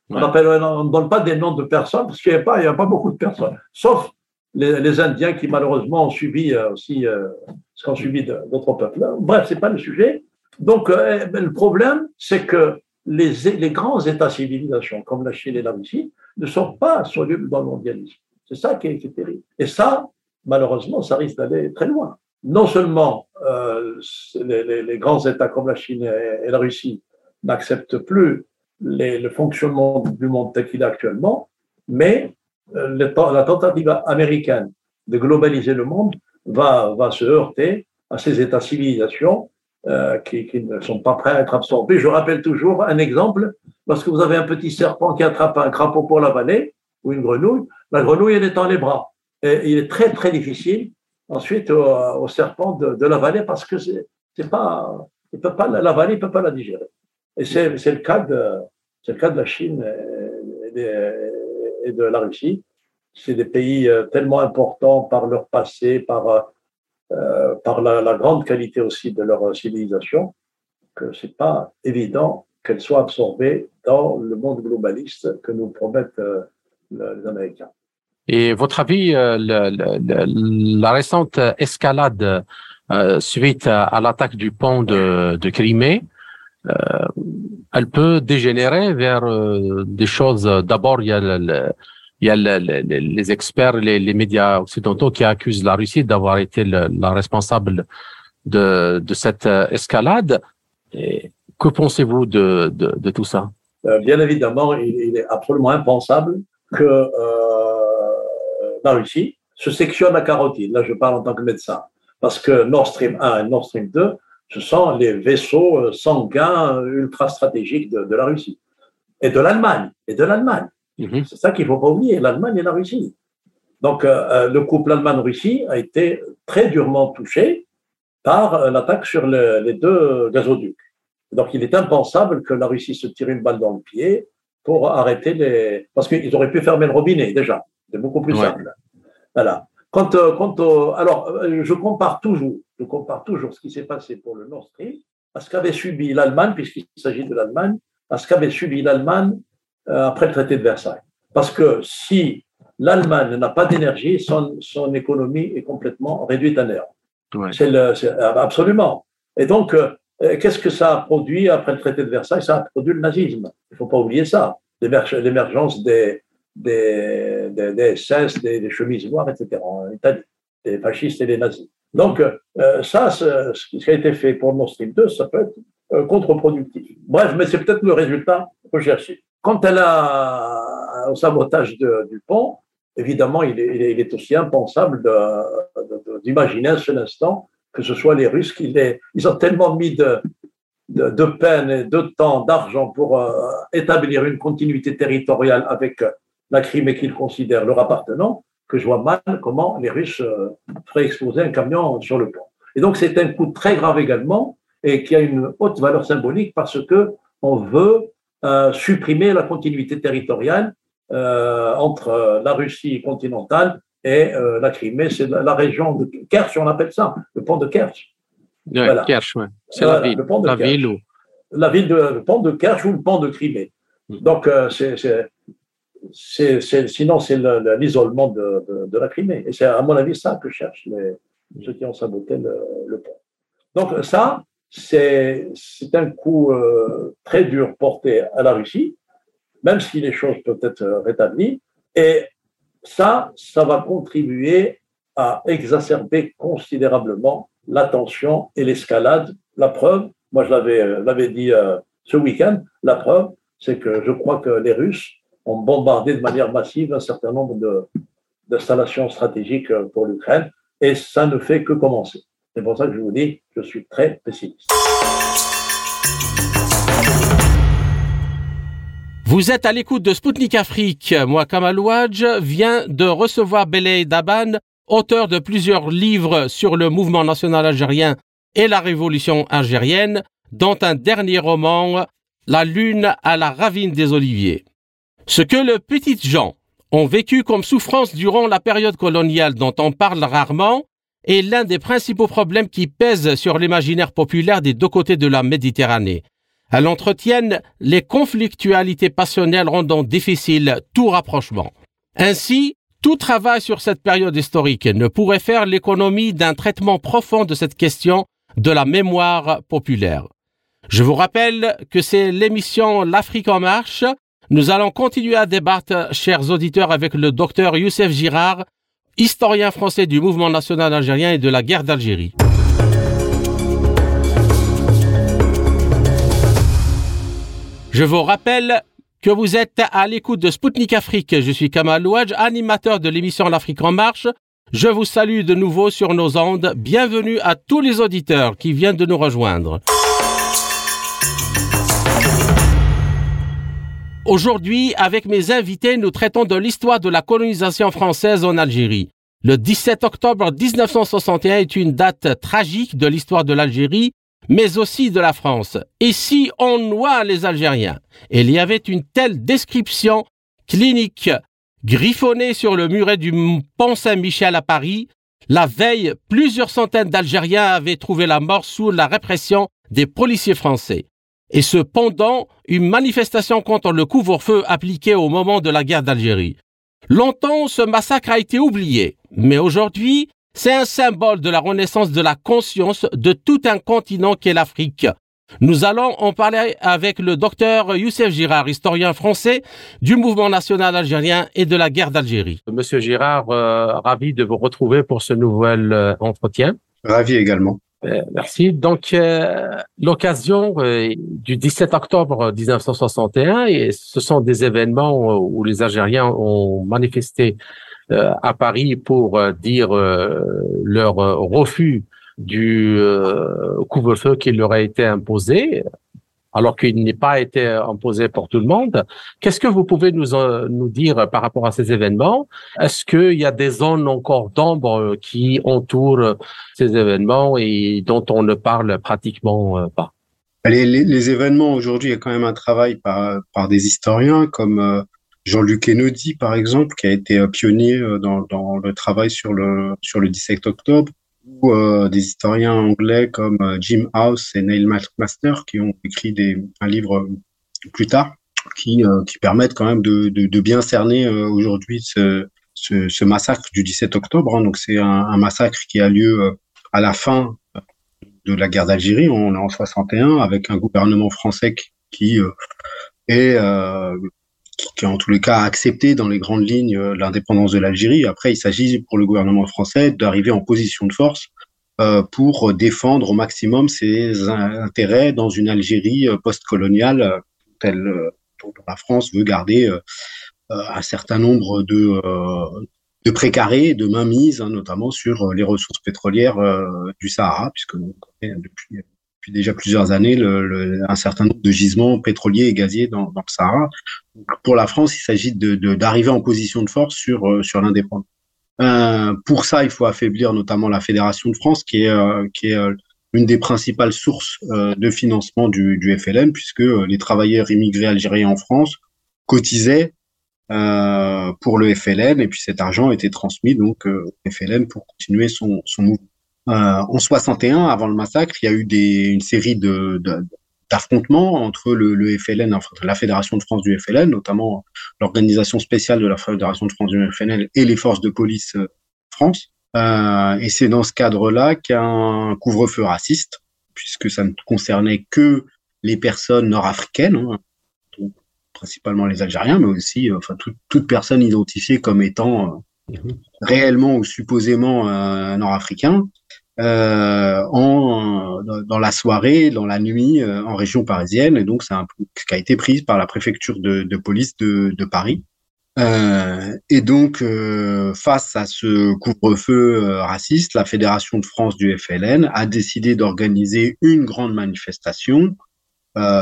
On ne donne pas des noms de personnes, parce qu'il n'y a, pas, a pas beaucoup de personnes, sauf les, Indiens qui malheureusement ont subi euh, aussi euh, ce qu'ont subi d'autres peuples. Bref, ce n'est pas le sujet. Donc, euh, le problème, c'est que les, les, grands États civilisations, comme la Chine et la Russie, ne sont pas solubles dans le mondialisme. C'est ça qui est, terrible. Et ça, malheureusement, ça risque d'aller très loin. Non seulement euh, les, grands États comme la Chine et, la Russie n'acceptent plus le fonctionnement du monde tel qu'il est actuellement, mais euh, la tentative américaine de globaliser le monde va se heurter à ces États civilisations euh, qui, ne sont pas prêts à être absorbés. Je rappelle toujours un exemple, lorsque vous avez un petit serpent qui attrape un crapaud pour la vallée, ou une grenouille, la grenouille, elle est dans les bras. Et il est très, très difficile ensuite au, serpent de, de l'avaler parce que c'est pas, il peut pas, l'avaler, il peut pas la digérer. Et c'est le cas de, c'est le cas de la Chine et de la Russie. C'est des pays euh, tellement importants par leur passé, par euh, euh, par la, la, grande qualité aussi de leur civilisation, que ce n'est pas évident qu'elle soit absorbée dans le monde globaliste que nous promettent euh, les Américains. Et votre avis, euh, la récente escalade suite à, l'attaque du pont de, de Crimée, elle peut dégénérer vers des choses. D'abord, il y a le, il y a les experts, les, médias occidentaux qui accusent la Russie d'avoir été la responsable de, cette euh, escalade. Que pensez-vous de, de, tout ça? Euh, Bien évidemment, il, est absolument impensable que euh, la Russie se sectionne la carotide. Là, je parle en tant que médecin. Parce que Nord Stream 1 et Nord Stream 2, ce sont les vaisseaux sanguins ultra stratégiques de, de la Russie et de l'Allemagne et de l'Allemagne. Mhm. C'est ça qu'il ne faut pas oublier, l'Allemagne et la Russie. Donc, euh, euh, le couple Allemagne-Russie a été très durement touché par euh, l'attaque sur les deux gazoducs. Donc, il est impensable que la Russie se tire une balle dans le pied pour arrêter les. Parce qu'ils auraient pu fermer le robinet déjà. C'est beaucoup plus simple. Voilà. Quant, quant Alors, je compare toujours, je compare toujours ce qui s'est passé pour le Nord Stream à ce qu'avait subi l'Allemagne, puisqu'il s'agit de l'Allemagne, à ce qu'avait subi l'Allemagne après le traité de Versailles. Parce que si l'Allemagne n'a pas d'énergie, son, son, économie est complètement réduite à néant. C'est absolument. Et donc, euh, qu'est-ce que ça a produit après le traité de Versailles? Ça a produit le nazisme. Il ne faut pas oublier ça. L'émergence des, des, des, SS, des, chemises noires, etc. en Italie, des fascistes et des nazis. Donc, euh, ça, ce qui a été fait pour Nord Stream 2, ça peut être contre-productif. Bref, mais c'est peut-être le résultat recherché. Quant à au sabotage du pont, évidemment, il est, aussi impensable d'imaginer un seul instant que ce soit les Russes qui ils ont tellement mis de, peine et de temps, d'argent pour euh, établir une continuité territoriale avec la Crimée qu'ils considèrent leur appartenant, que je vois mal comment les Russes euh, feraient exploser un camion sur le pont. Et donc c'est un coup très grave également et qui a une haute valeur symbolique parce que on veut euh, supprimer la continuité territoriale euh, entre euh, la Russie continentale et la Crimée. C'est la, région de Kerch, on appelle ça, le pont de Kerch. voilà. Kerch, ouais. C'est la ville. Le pont de la ville ou... La ville de, le pont de Kerch ou le pont de Crimée. Mm. Donc, c'est, sinon, c'est l'isolement de, de, la Crimée. Et c'est, à mon avis, ça que cherchent les, ceux qui ont saboté le, le pont. Donc, ça, c'est un coup euh, très dur porté à la Russie, même si les choses peuvent être rétablies. Et ça, ça va contribuer à exacerber considérablement la tension et l'escalade. La preuve, moi je l'avais euh, dit euh, ce week-end, la preuve, c'est que je crois que les Russes ont bombardé de manière massive un certain nombre d'installations stratégiques pour l'Ukraine, et ça ne fait que commencer. C'est pour ça que je vous dis, je suis très pessimiste. Vous êtes à l'écoute de Spoutnik Afrique. Moi, Kamal Ouadj, viens de recevoir Belay Daban, auteur de plusieurs livres sur le mouvement national algérien et la révolution algérienne, dont un dernier roman la lune à la ravine des Oliviers. Ce que les petites gens ont vécu comme souffrance durant la période coloniale dont on parle rarement est l'un des principaux problèmes qui pèsent sur l'imaginaire populaire des deux côtés de la Méditerranée. Elle entretiennent les conflictualités passionnelles rendant difficile tout rapprochement. Ainsi, tout travail sur cette période historique ne pourrait faire l'économie d'un traitement profond de cette question de la mémoire populaire. Je vous rappelle que c'est l'émission L'Afrique en marche. Nous allons continuer à débattre, chers auditeurs, avec le docteur Youssef Girard, historien français du mouvement national algérien et de la guerre d'Algérie. Je vous rappelle que vous êtes à l'écoute de Spoutnik Afrique. Je suis Kamal Ouadj, animateur de l'émission L'Afrique en marche. Je vous salue de nouveau sur nos ondes. Bienvenue à tous les auditeurs qui viennent de nous rejoindre. Aujourd'hui, avec mes invités, nous traitons de l'histoire de la colonisation française en Algérie. Le 17 octobre 1961 est une date tragique de l'histoire de l'Algérie, mais aussi de la France. Et si on noie les Algériens? Il y avait une telle description clinique griffonnée sur le muret du pont Saint-Michel à Paris. La veille, plusieurs centaines d'Algériens avaient trouvé la mort sous la répression des policiers français et cependant une manifestation contre le couvre-feu appliqué au moment de la guerre d'Algérie. Longtemps, ce massacre a été oublié, mais aujourd'hui, c'est un symbole de la renaissance de la conscience de tout un continent qu'est l'Afrique. Nous allons en parler avec le docteur Youssef Girard, historien français du mouvement national algérien et de la guerre d'Algérie. Monsieur Girard, euh, ravi de vous retrouver pour ce nouvel euh, entretien. Ravi également. Euh, merci. Donc, euh, l'occasion euh, du 17 octobre 1961, et ce sont des événements où les Algériens ont manifesté à Paris pour dire leur refus du couvre-feu qui leur a été imposé alors qu'il n'est pas été imposé pour tout le monde. Qu'est-ce que vous pouvez nous, euh, nous dire par rapport à ces événements? Est-ce qu'il y a des zones encore d'ombre qui entourent ces événements et dont on ne parle pratiquement euh, pas? Les, événements aujourd'hui, il y a quand même un travail par, par des historiens comme euh, Jean-Luc Kennedy, par exemple, qui a été pionnier dans, dans le travail sur le, sur le 17 octobre ou euh, des historiens anglais comme euh, Jim House et Neil McMaster qui ont écrit des, un livre plus tard qui, euh, qui permettent quand même de, de, de bien cerner aujourd'hui ce, ce, ce, massacre du 17 octobre. Hein. Donc c'est un, un, massacre qui a lieu à la fin de la guerre d'Algérie, on est en 61, avec un gouvernement français qui est qui, en tous les cas a accepté dans les grandes lignes euh, l'indépendance de l'Algérie. Après, il s'agit pour le gouvernement français d'arriver en position de force euh, pour défendre au maximum ses intérêts dans une Algérie euh, post-coloniale telle dont la France veut garder un certain nombre de, de précarés, de mainmise, hein, notamment sur les ressources pétrolières du Sahara, puisque depuis déjà plusieurs années un certain nombre de gisements pétroliers et gaziers dans, le Sahara. pour la France, il s'agit d'arriver en position de force sur, euh, l'indépendance. Euh, pour ça, il faut affaiblir notamment la Fédération de France, qui est, euh, une des principales sources de financement du, du FLN, puisque les travailleurs immigrés algériens en France cotisaient pour le FLN, et puis cet argent était transmis donc au FLN pour continuer son mouvement. Euh, en 61, avant le massacre, il y a eu des, une série de, d'affrontements entre le, le, FLN, enfin, la Fédération de France du FLN, notamment l'organisation spéciale de la Fédération de France du FLN et les forces de police euh, France. Euh, et c'est dans ce cadre-là qu'un couvre-feu raciste, puisque ça ne concernait que les personnes nord-africaines, hein, principalement les Algériens, mais aussi euh, enfin toute, toute personne identifiée comme étant mhm. réellement ou supposément nord-africain, en, dans la soirée, dans la nuit, euh, en région parisienne. Et donc, c'est un qui a été prise par la préfecture de, police de, Paris. Euh, et donc, euh, face à ce couvre-feu euh, raciste, la Fédération de France du FLN a décidé d'organiser une grande manifestation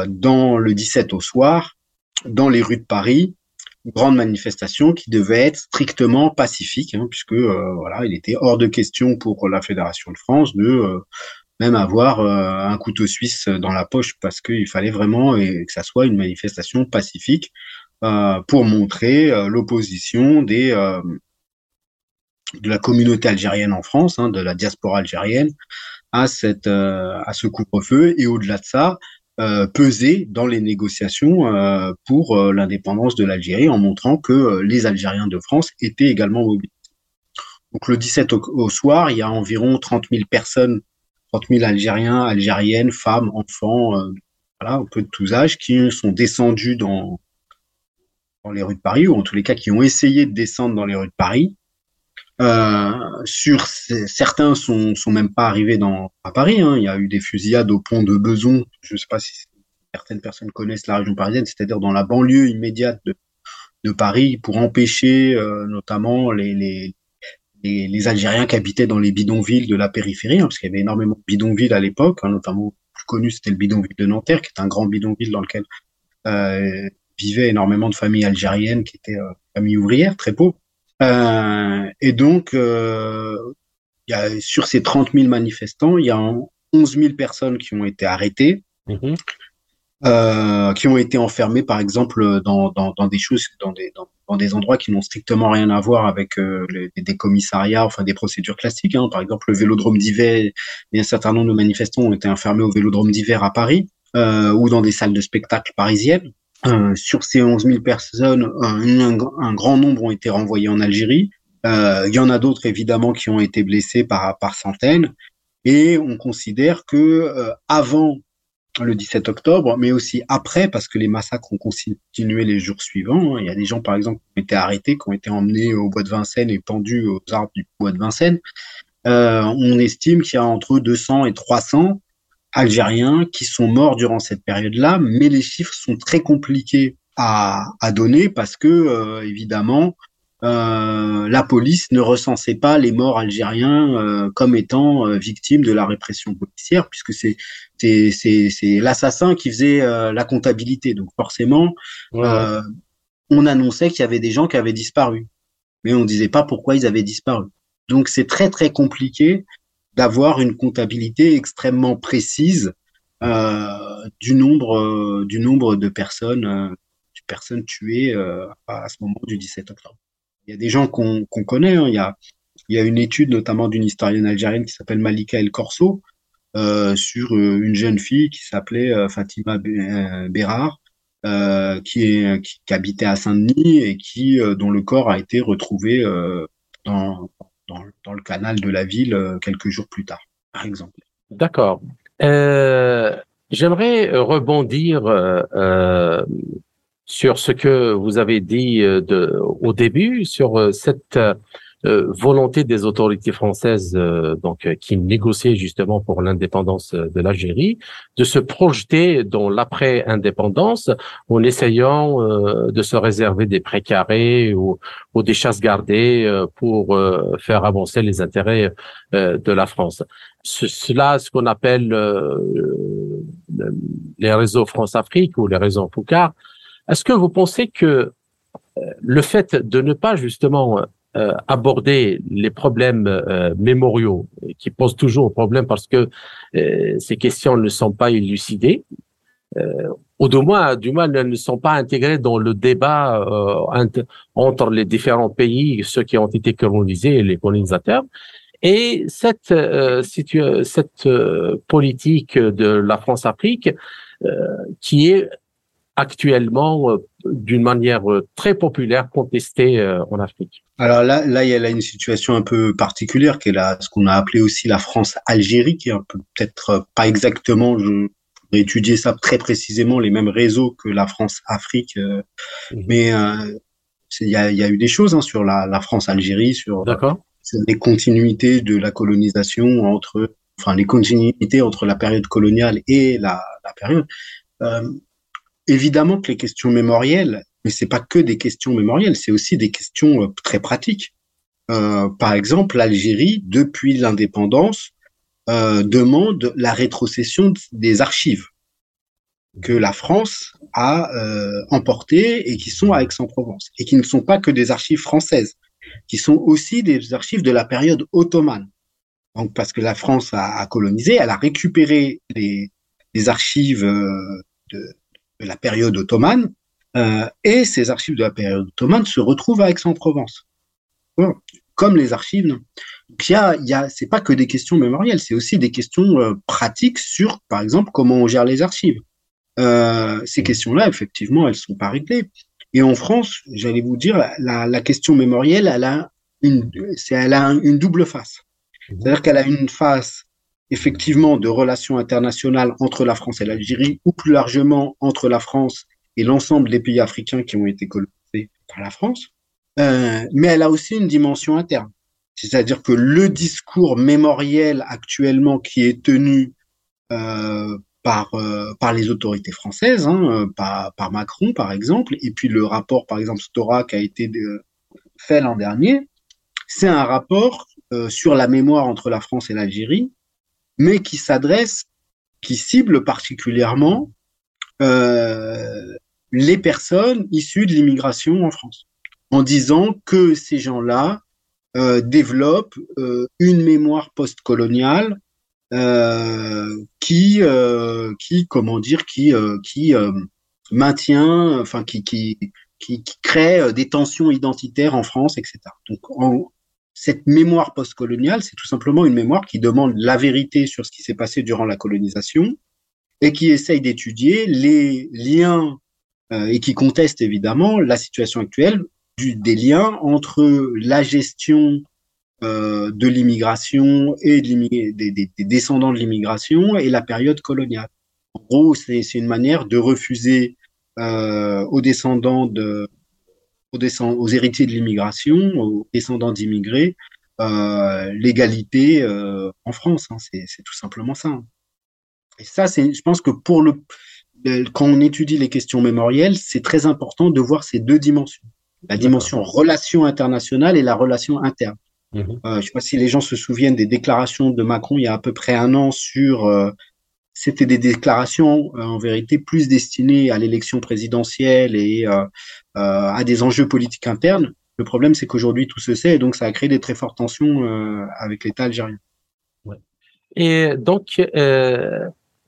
dans le 17 au soir, dans les rues de Paris, grande manifestation qui devait être strictement pacifique, hein, puisque euh, voilà, il était hors de question pour la Fédération de France de euh, même avoir un couteau suisse dans la poche parce qu'il fallait vraiment que ça soit une manifestation pacifique pour montrer l'opposition des de la communauté algérienne en France, hein, de la diaspora algérienne, à cette à ce couvre-feu. Et au-delà de ça, euh, peser dans les négociations euh, pour euh, l'indépendance de l'Algérie en montrant que les Algériens de France étaient également mobilisés. Donc le 17 au, soir, il y a environ 30 000 personnes, 30 000 Algériens, Algériennes, femmes, enfants, voilà, un peu de tous âges, qui sont descendus dans, dans les rues de Paris, ou en tous les cas qui ont essayé de descendre dans les rues de Paris, euh, sur certains sont sont même pas arrivés dans à Paris. Hein. Il y a eu des fusillades au pont de Beson. Je ne sais pas si certaines personnes connaissent la région parisienne, c'est-à-dire dans la banlieue immédiate de, Paris, pour empêcher euh, notamment les, Algériens qui habitaient dans les bidonvilles de la périphérie, hein, parce qu'il y avait énormément de bidonvilles à l'époque, hein, notamment le plus connu c'était le bidonville de Nanterre, qui est un grand bidonville dans lequel euh, vivaient énormément de familles algériennes qui étaient familles ouvrières, très pauvres. Euh, et donc, euh, il y a, sur ces 30 000 manifestants, il y a 11 000 personnes qui ont été arrêtées, mhm. euh, qui ont été enfermées, par exemple, dans, dans, dans des choses, dans des, dans, dans des endroits qui n'ont strictement rien à voir avec euh, les, des commissariats, enfin des procédures classiques. Hein. Par exemple, le Vélodrome d'hiver, un certain nombre de manifestants ont été enfermés au Vélodrome d'hiver à Paris euh, ou dans des salles de spectacle parisiennes. Euh, sur ces 11 000 personnes, un, grand nombre ont été renvoyés en Algérie. Euh, il y en a d'autres évidemment qui ont été blessés par, centaines. Et on considère que euh, avant le 17 octobre, mais aussi après, parce que les massacres ont continué les jours suivants. Hein. Il y a des gens, par exemple, qui ont été arrêtés, qui ont été emmenés au bois de Vincennes et pendus aux arbres du bois de Vincennes. On estime qu'il y a entre 200 et 300 algériens qui sont morts durant cette période-là, mais les chiffres sont très compliqués à, à donner parce que, euh, évidemment, euh, la police ne recensait pas les morts algériens euh, comme étant euh, victimes de la répression policière, puisque c'est c'est c'est l'assassin qui faisait euh, la comptabilité. Donc forcément, on annonçait qu'il y avait des gens qui avaient disparu, mais on disait pas pourquoi ils avaient disparu. Donc c'est très très compliqué d'avoir une comptabilité extrêmement précise euh, du nombre euh, du nombre de personnes euh, personnes tuées à ce moment du 17 octobre. Il y a des gens qu'on connaît. Hein. Il, y a, il y a une étude notamment d'une historienne algérienne qui s'appelle Malika El Corso sur une jeune fille qui s'appelait Fatima Bérard, qui, est, qui, qui, habitait à Saint-Denis et qui dont le corps a été retrouvé dans, dans, le canal de la ville euh, quelques jours plus tard, par exemple. D'accord. Euh, J'aimerais rebondir euh, euh, sur ce que vous avez dit de, au début, sur cette euh, volonté des autorités françaises, euh, donc euh, qui négociaient justement pour l'indépendance de l'Algérie, de se projeter dans l'après-indépendance en essayant de se réserver des précarés ou, ou des chasses gardées pour faire avancer les intérêts de la France. Cela, ce qu'on appelle les réseaux France-Afrique ou les réseaux Foucard. Est-ce que vous pensez que le fait de ne pas justement euh, aborder les problèmes euh, mémoriaux qui posent toujours problème parce que euh, ces questions ne sont pas élucidées ou du moins, du moins, elles ne sont pas intégrées dans le débat entre les différents pays, ceux qui ont été colonisés et les colonisateurs. Et cette, euh, cette politique de la France-Afrique, qui est actuellement euh, d'une manière euh, très populaire contestée euh, en Afrique. Alors là, là, il y a là une situation un peu particulière qui est là, ce qu'on a appelé aussi la France-Algérie, qui est un peu peut-être pas exactement, je pourrais étudier ça très précisément, les mêmes réseaux que la France-Afrique, mmh. mais il y, a, y, a, eu des choses hein, sur la, la France-Algérie, sur, sur les continuités de la colonisation entre, enfin les continuités entre la période coloniale et la, la période. Euh, évidemment que les questions mémorielles, mais c'est pas que des questions mémorielles, c'est aussi des questions euh, très pratiques. Euh, par exemple, l'Algérie, depuis l'indépendance, euh, demande la rétrocession des archives que la France a euh, emportées et qui sont à Aix-en-Provence, et qui ne sont pas que des archives françaises, qui sont aussi des archives de la période ottomane. donc parce que la France a, colonisé, elle a récupéré les, les archives euh, de, de, la période ottomane, euh, et ces archives de la période ottomane se retrouvent à Aix-en-Provence, comme les archives. Donc il y a, c'est pas que des questions mémorielles, c'est aussi des questions euh, pratiques sur, par exemple, comment on gère les archives. Euh, ces questions-là, effectivement, elles sont pas réglées. Et en France, j'allais vous dire, la, la question mémorielle, elle a une, elle a une double face. C'est-à-dire qu'elle a une face effectivement de relations internationales entre la France et l'Algérie, ou plus largement entre la France et l'ensemble des pays africains qui ont été colonisés par la France. Euh, mais elle a aussi une dimension interne. C'est-à-dire que le discours mémoriel actuellement qui est tenu euh, par, euh, par les autorités françaises, hein, par, Macron par exemple, et puis le rapport par exemple Stora qui a été fait l'an dernier, c'est un rapport sur la mémoire entre la France et l'Algérie, mais qui s'adresse, qui cible particulièrement les personnes issues de l'immigration en France, en disant que ces gens-là euh, développent euh, une mémoire postcoloniale euh, qui, qui, comment dire, qui, qui maintient, enfin, qui, qui, qui, qui, crée des tensions identitaires en France, etc. Donc, cette mémoire postcoloniale, c'est tout simplement une mémoire qui demande la vérité sur ce qui s'est passé durant la colonisation et qui essaye d'étudier les liens et qui conteste évidemment la situation actuelle des liens entre la gestion euh, de l'immigration et de des, des, des, descendants de l'immigration et la période coloniale. En gros, c'est une manière de refuser euh, aux descendants de, aux, héritiers de l'immigration, aux descendants d'immigrés, euh, l'égalité euh, en France. Hein, c'est tout simplement ça. Hein. Et ça, je pense que pour le, quand on étudie les questions mémorielles, c'est très important de voir ces deux dimensions la dimension relation internationale et la relation interne. Mmh. Euh, je ne sais pas si les gens se souviennent des déclarations de Macron il y a à peu près un an sur euh, c'était des déclarations euh, en vérité plus destinées à l'élection présidentielle et euh, euh, à des enjeux politiques internes. Le problème, c'est qu'aujourd'hui tout se sait, et donc ça a créé des très fortes tensions avec l'État algérien. Ouais. Et donc,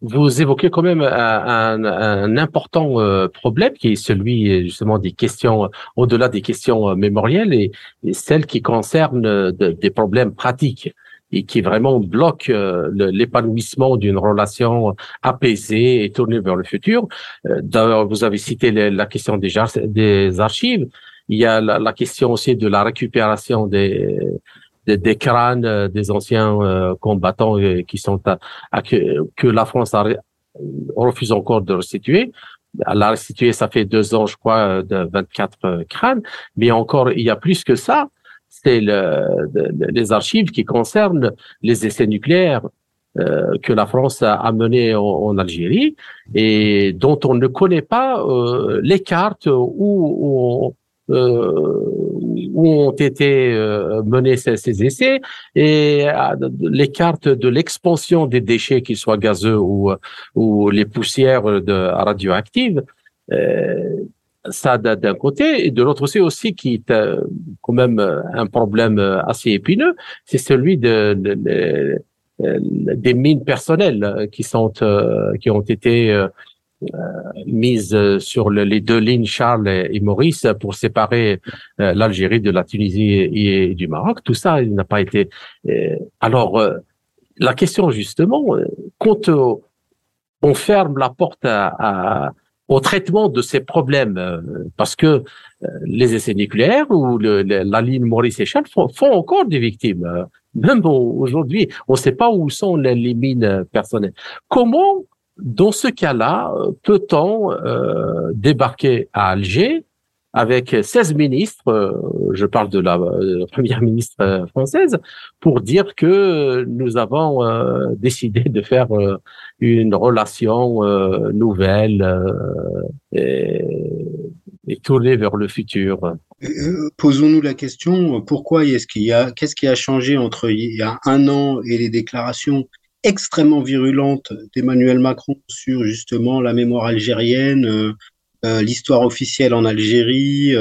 vous évoquez quand même un, un important problème qui est celui justement des questions, au-delà des questions mémorielles, et, et celles qui concernent de, des problèmes pratiques et qui vraiment bloque euh, l'épanouissement d'une relation apaisée et tournée vers le futur. Euh, d'ailleurs, vous avez cité la question des archives. Il y a la, question aussi de la récupération des, des, crânes euh, des anciens combattants qui sont à, que, que, la France refuse encore de restituer. Elle a restitué, ça fait deux ans, je crois, de 24 crânes. Mais encore, il y a plus que ça c'est le, les archives qui concernent les essais nucléaires euh, que la France a menés en, en, Algérie et dont on ne connaît pas euh, les cartes où, où, euh, où, ont été euh, menés ces, ces, essais et euh, les cartes de l'expansion des déchets, qu'ils soient gazeux ou, ou les poussières de radioactives. Euh, ça d'un côté, et de l'autre aussi aussi qui est euh, quand même euh, un problème euh, assez épineux, c'est celui de, de, des mines personnelles qui sont qui ont été mises sur les deux lignes Charles et Maurice pour séparer l'Algérie de la Tunisie et, du Maroc. Tout ça, n'a pas été. alors, la question justement, quand on ferme la porte à, à au traitement de ces problèmes, euh, parce que euh, les essais nucléaires ou le, la ligne Maurice et Charles font, font, encore des victimes. Euh, même aujourd'hui, on ne sait pas où sont les, les, mines personnelles. Comment, dans ce cas-là, peut-on euh, débarquer à Alger avec 16 ministres, je parle de la, première ministre française, pour dire que nous avons décidé de faire une relation euh, nouvelle euh, et, et, tournée vers le futur? Euh, posons-nous la question pourquoi est-ce qu'il y a qu'est-ce qui a changé entre il y a un an et les déclarations extrêmement virulentes d'Emmanuel Macron sur justement la mémoire algérienne, l'histoire officielle en Algérie.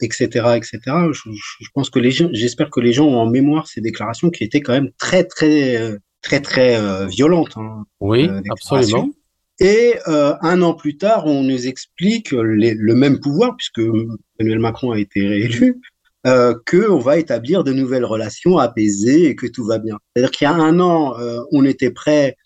etc., etc. Je, je, pense que les gens, j'espère que les gens ont en mémoire ces déclarations qui étaient quand même très, très, très, très euh, violentes. Hein, oui, absolument. Et euh, un an plus tard, on nous explique les, le même pouvoir, puisque Emmanuel Macron a été réélu, euh, qu'on va établir de nouvelles relations apaisées et que tout va bien. C'est-à-dire qu'il y a un an, euh, on était prêt,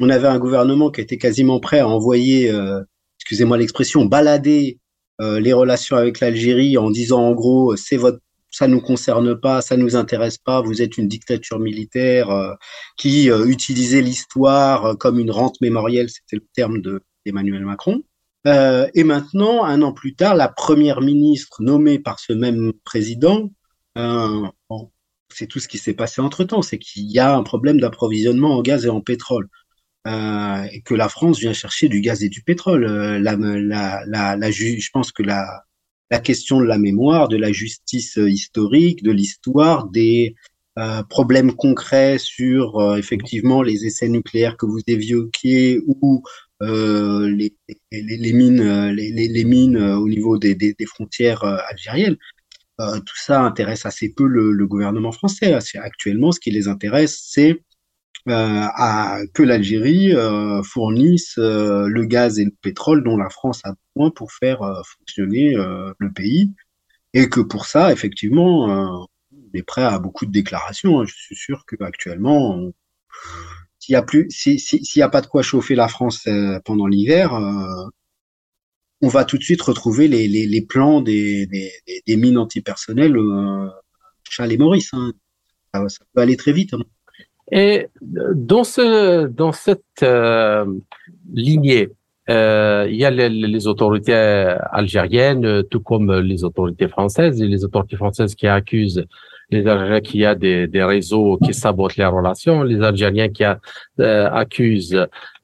on avait un gouvernement qui était quasiment prêt à envoyer, euh, excusez-moi l'expression, balader euh, les relations avec l'Algérie en disant en gros, c'est votre ça nous concerne pas, ça nous intéresse pas, vous êtes une dictature militaire qui utilisait l'histoire comme une rente mémorielle, c'était le terme de Emmanuel Macron. Euh, et maintenant, un an plus tard, la première ministre nommée par ce même président, euh, c'est tout ce qui s'est passé entre-temps, c'est qu'il y a un problème d'approvisionnement en gaz et en pétrole. Euh, et que la France vient chercher du gaz et du pétrole. Je pense que la, question de la mémoire, de la justice historique, de l'histoire, des problèmes concrets sur effectivement les essais nucléaires que vous évoquiez ou les, les, mines, euh, les, mines euh, au niveau des, frontières algériennes. tout ça intéresse assez peu le, gouvernement français. Actuellement, ce qui les intéresse, c'est que l'Algérie fournisse le gaz et le pétrole dont la France a besoin pour faire fonctionner le pays. Et que pour ça, effectivement, on est prêt à beaucoup de déclarations. Je suis sûr qu'actuellement, s'il y a plus, s'il si, a pas de quoi chauffer la France euh, pendant l'hiver, euh, on va tout de suite retrouver les, les, les plans des, des, des, mines antipersonnelles euh, Charles et Maurice. Hein. Ça, ça, peut aller très vite. Hein. Et dans ce dans cette euh, lignée, euh, il y a les, les, autorités algériennes, tout comme les autorités françaises, et les autorités françaises qui accusent les Algériens qui a des, des, réseaux qui sabotent les relations, les Algériens qui a, euh, accusent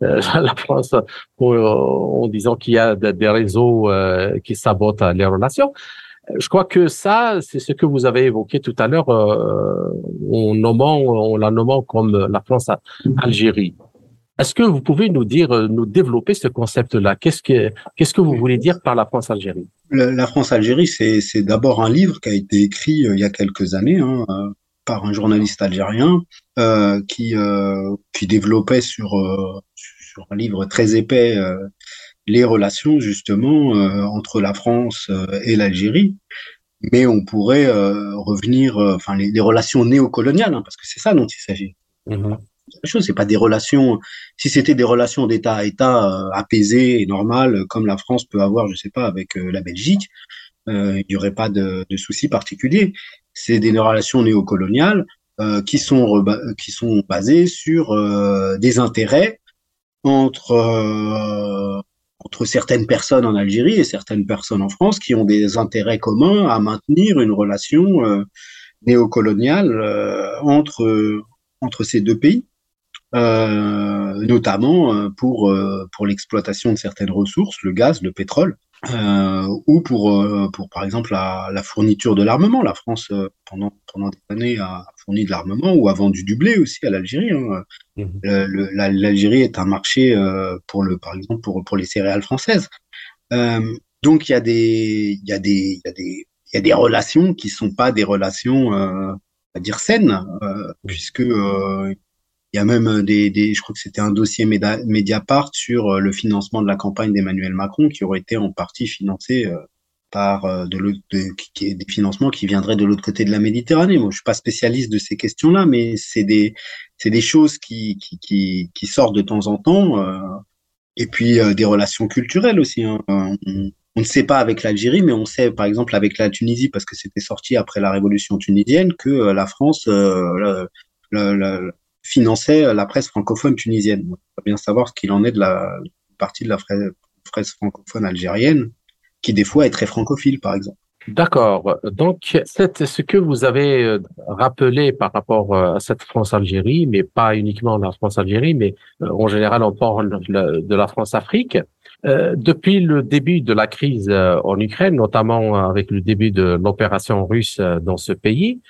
euh, <laughs> la France pour, en disant qu'il y a des réseaux euh, qui sabotent les relations. Je crois que ça, c'est ce que vous avez évoqué tout à l'heure euh, en nommant, en la nommant comme la France-Algérie. Est-ce que vous pouvez nous dire, euh, nous développer ce concept-là? Qu'est-ce que qu'est-ce que vous voulez dire par la France-Algérie? La France-Algérie, c'est d'abord un livre qui a été écrit euh, il y a quelques années hein, euh, par un journaliste algérien euh, qui euh, qui développait sur sur un livre très épais les relations justement entre la France et l'Algérie. Mais on pourrait revenir, enfin les, relations néocoloniales, hein, parce que c'est ça dont il s'agit. Mmh chose. C'est pas des relations. Si c'était des relations d'État à État euh, apaisées et normales, comme la France peut avoir, je sais pas, avec euh, la Belgique, euh, il n'y aurait pas de, de soucis particuliers. C'est des relations néocoloniales euh, qui sont qui sont basées sur euh, des intérêts entre euh, entre certaines personnes en Algérie et certaines personnes en France qui ont des intérêts communs à maintenir une relation néocoloniale entre entre ces deux pays. Euh, notamment euh, pour, euh, pour l'exploitation de certaines ressources, le gaz, le pétrole, euh, ou pour, pour par exemple la, la fourniture de l'armement. La France, pendant, pendant des années, a fourni de l'armement ou a vendu du blé aussi à l'Algérie. Hein. Mmh. L'Algérie est un marché pour le, par exemple pour, pour les céréales françaises. donc il y a des, il y a des, il y a des, il y a des relations qui sont pas des relations, à dire saines, puisque il y a même des, des je crois que c'était un dossier Mediapart sur euh, le financement de la campagne d'Emmanuel Macron qui aurait été en partie financé euh, par euh, des financements qui viendraient de l'autre côté de la Méditerranée. Moi, je suis pas spécialiste de ces questions-là, mais c'est des, c'est des choses qui, qui, sortent de temps en temps. Euh, et puis euh, des relations culturelles aussi. Hein. On, ne sait pas avec l'Algérie, mais on sait par exemple avec la Tunisie, parce que c'était sorti après la révolution tunisienne, que la France, finançait euh, la presse francophone tunisienne. Il faut bien savoir ce qu'il en est de la partie de la presse francophone algérienne, qui des fois est très francophile, par exemple. D'accord. Donc, ce que vous avez euh, rappelé par rapport euh, à cette France-Algérie, mais pas uniquement la France-Algérie, mais en général, on parle de la France-Afrique. depuis le début de la crise en Ukraine, notamment avec le début de l'opération russe dans ce pays,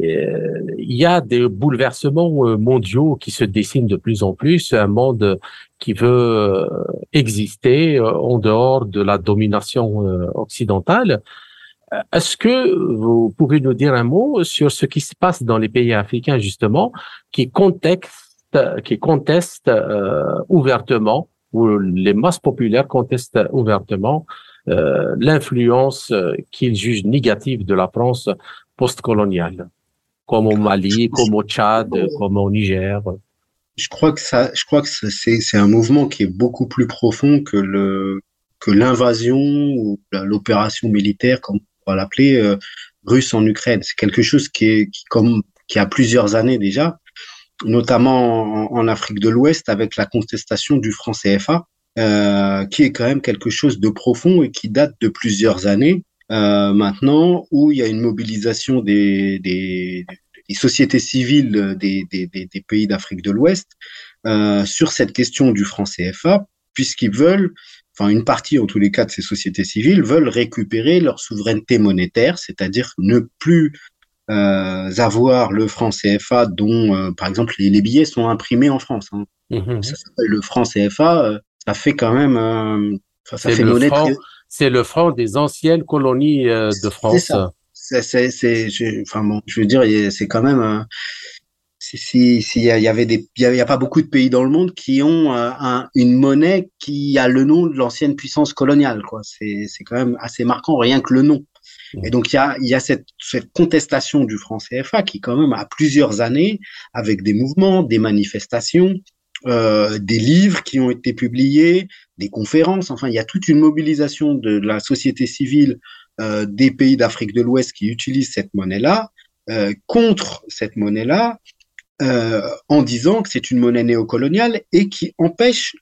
il y a des bouleversements euh, mondiaux qui se dessinent de plus en plus, un monde qui veut euh, exister en dehors de la domination occidentale. Est-ce que vous pouvez nous dire un mot sur ce qui se passe dans les pays africains justement qui contestent, qui contestent euh, ouvertement ou les masses populaires contestent ouvertement euh, l'influence euh, qu'ils jugent négative de la France postcoloniale, comme au Mali, comme au Tchad, comme au Niger. Je crois que ça, je crois que c'est c'est un mouvement qui est beaucoup plus profond que le que l'invasion ou l'opération militaire, comme on va l'appeler, euh, russe en Ukraine. C'est quelque chose qui est qui comme qui a plusieurs années déjà, notamment en, en Afrique de l'Ouest avec la contestation du franc CFA euh, qui est quand même quelque chose de profond et qui date de plusieurs années euh, maintenant, où il y a une mobilisation des, des, des sociétés civiles des, des, des pays d'Afrique de l'Ouest euh, sur cette question du franc CFA, puisqu'ils veulent, enfin une partie en tous les cas de ces sociétés civiles veulent récupérer leur souveraineté monétaire, c'est-à-dire ne plus euh, avoir le franc CFA dont, euh, par exemple, les, les, billets sont imprimés en France. Hein. Mmh. Ça le franc CFA ça fait quand même, euh, ça fait monnaie. C'est le franc des anciennes colonies euh, de France. C'est c'est, c'est, enfin bon, je veux dire, c'est quand même. Euh, s'il si, y, y avait des, il y, a pas beaucoup de pays dans le monde qui ont euh, un, une monnaie qui a le nom de l'ancienne puissance coloniale, quoi. C'est, c'est quand même assez marquant, rien que le nom. Mmh. Et donc il y a, y a cette, cette contestation du franc CFA qui quand même a plusieurs années, avec des mouvements, des manifestations, euh, des livres qui ont été publiés, des conférences. Enfin, il y a toute une mobilisation de la société civile euh, des pays d'Afrique de l'Ouest qui utilisent cette monnaie-là euh, contre cette monnaie-là, euh, en disant que c'est une monnaie néocoloniale et qui empêche,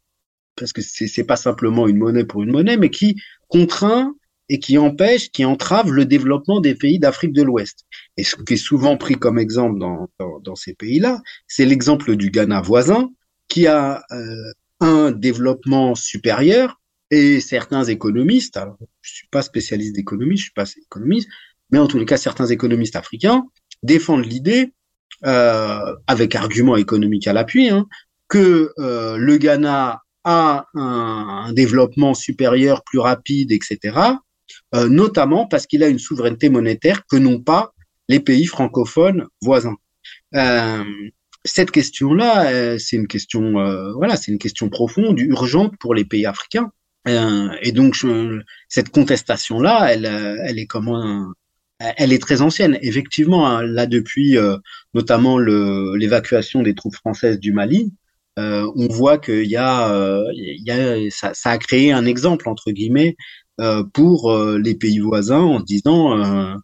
parce que c'est pas simplement une monnaie pour une monnaie, mais qui contraint et qui empêche, qui entrave le développement des pays d'Afrique de l'Ouest. Et ce qui est souvent pris comme exemple dans, ces pays-là, c'est l'exemple du Ghana voisin, qui a un développement supérieur et certains économistes, alors je suis pas spécialiste d'économie, je suis pas économiste, mais en tous les cas certains économistes africains défendent l'idée, euh, avec arguments économiques à l'appui, hein, que euh, le Ghana a un, développement supérieur, plus rapide, etc., euh, notamment parce qu'il a une souveraineté monétaire que n'ont pas les pays francophones voisins. Cette question-là, euh, c'est une question, euh, voilà, c'est une question profonde, urgente pour les pays africains. Euh, et donc, je, cette contestation-là, elle, elle est comment, elle est très ancienne. Effectivement, hein, là depuis notamment l'évacuation des troupes françaises du Mali, on voit qu'il y a, il y a ça, ça, a créé un exemple entre guillemets pour les pays voisins en disant euh,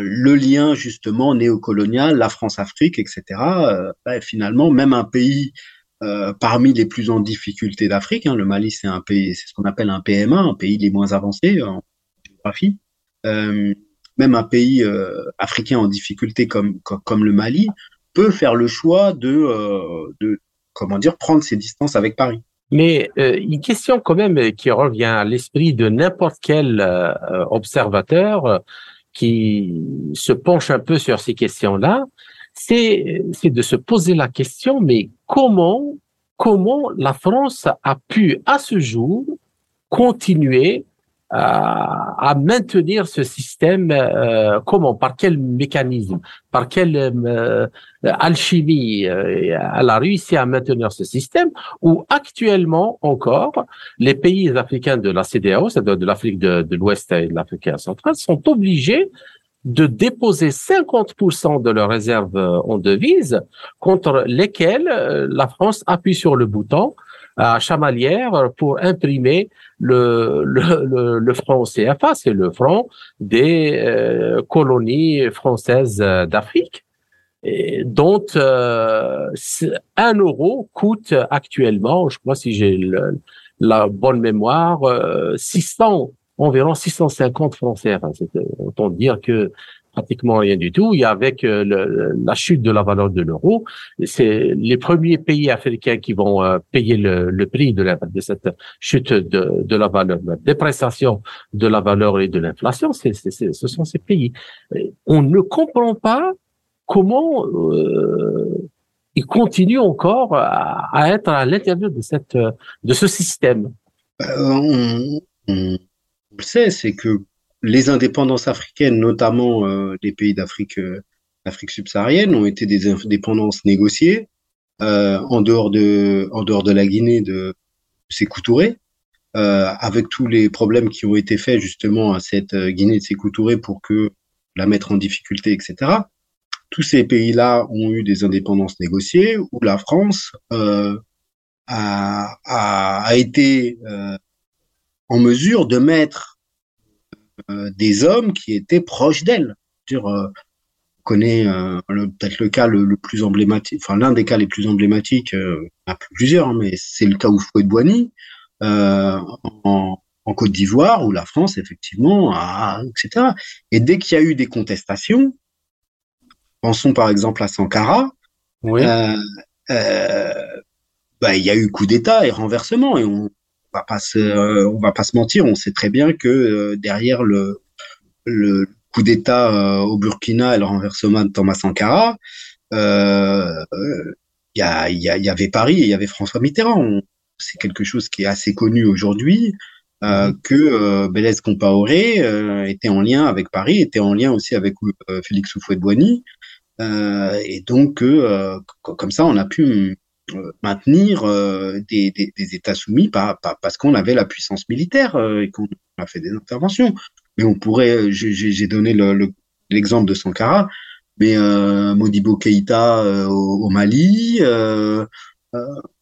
le lien justement néocolonial, la France-Afrique, etc. Euh, bah, finalement, même un pays euh, parmi les plus en difficulté d'Afrique, hein, le Mali c'est un pays, c'est ce qu'on appelle un PMA, un pays les moins avancés en géographie. même un pays africain en difficulté comme, comme, le Mali peut faire le choix de, de comment dire prendre ses distances avec Paris. Mais euh, une question quand même qui revient à l'esprit de n'importe quel euh, observateur, qui se penche un peu sur ces questions-là, c'est de se poser la question, mais comment comment la France a pu à ce jour continuer à, à maintenir ce système euh, comment par quel mécanisme par quelle euh, alchimie euh, elle a réussi à maintenir ce système où actuellement encore les pays africains de la CDAO c'est-à-dire de l'Afrique de, de l'Ouest et de l'Afrique centrale sont obligés de déposer 50% de leurs réserves en devises contre lesquelles la France appuie sur le bouton à Chamalières pour imprimer le, le, le, le franc CFA, c'est le franc des euh, colonies françaises d'Afrique, dont euh, un euro coûte actuellement, je crois si j'ai la bonne mémoire, 600 euh, environ 650 francs CFA. C'est autant dire que pratiquement rien du tout. Et avec euh, le, la chute de la valeur de l'euro, c'est les premiers pays africains qui vont euh, payer le, le prix de, la, de, cette chute de, de, la valeur, de la dépréciation de la valeur et de l'inflation. C'est, ce sont ces pays. On ne comprend pas comment euh, ils continuent encore à, à être à l'intérieur de cette de ce système. Euh, on, on, le sait, c'est que les indépendances africaines, notamment euh, les pays d'Afrique Afrique subsaharienne, ont été des indépendances négociées en dehors de en dehors de la Guinée de Sékou Touré, avec tous les problèmes qui ont été faits justement à cette Guinée de Sékou pour que la mettre en difficulté, etc. Tous ces pays-là ont eu des indépendances négociées où la France euh, a, a, a, été euh, en mesure de mettre euh, des hommes qui étaient proches d'elle. Euh, on connaît euh, peut-être le cas le, plus emblématique, enfin l'un des cas les plus emblématiques, euh, il y en a plusieurs, hein, mais c'est le cas Oufouet de Boigny en, en Côte d'Ivoire, où la France, effectivement, a, etc. Et dès qu'il y a eu des contestations, pensons par exemple à Sankara, oui. euh, euh, bah, il y a eu coup d'État et renversement, et on va pas se, euh, on va pas se mentir, on sait très bien que euh, derrière le, le coup d'État euh, au Burkina et le renversement de Thomas Sankara, il y, a, y, a, y avait Paris et il y avait François Mitterrand. C'est quelque chose qui est assez connu aujourd'hui. Euh, mhm. que euh, Blaise Compaoré euh, était en lien avec Paris, était en lien aussi avec Félix Houphouët-Boigny, et donc comme ça on a pu maintenir des, des, des, États soumis pas, parce qu'on avait la puissance militaire et qu'on a fait des interventions. Mais on pourrait, j'ai donné l'exemple le, de Sankara, mais Modibo Keïta au, au, Mali.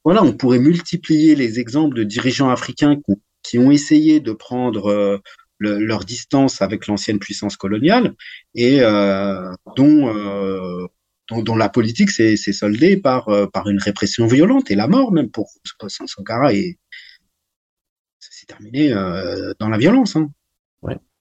voilà, on pourrait multiplier les exemples de dirigeants africains qui ont qui ont essayé de prendre euh, le, leur distance avec l'ancienne puissance coloniale et euh, dont, euh, dont, dont, la politique s'est soldée par, euh, par une répression violente et la mort même pour Sankara et ça s'est terminé euh, dans la violence. Hein.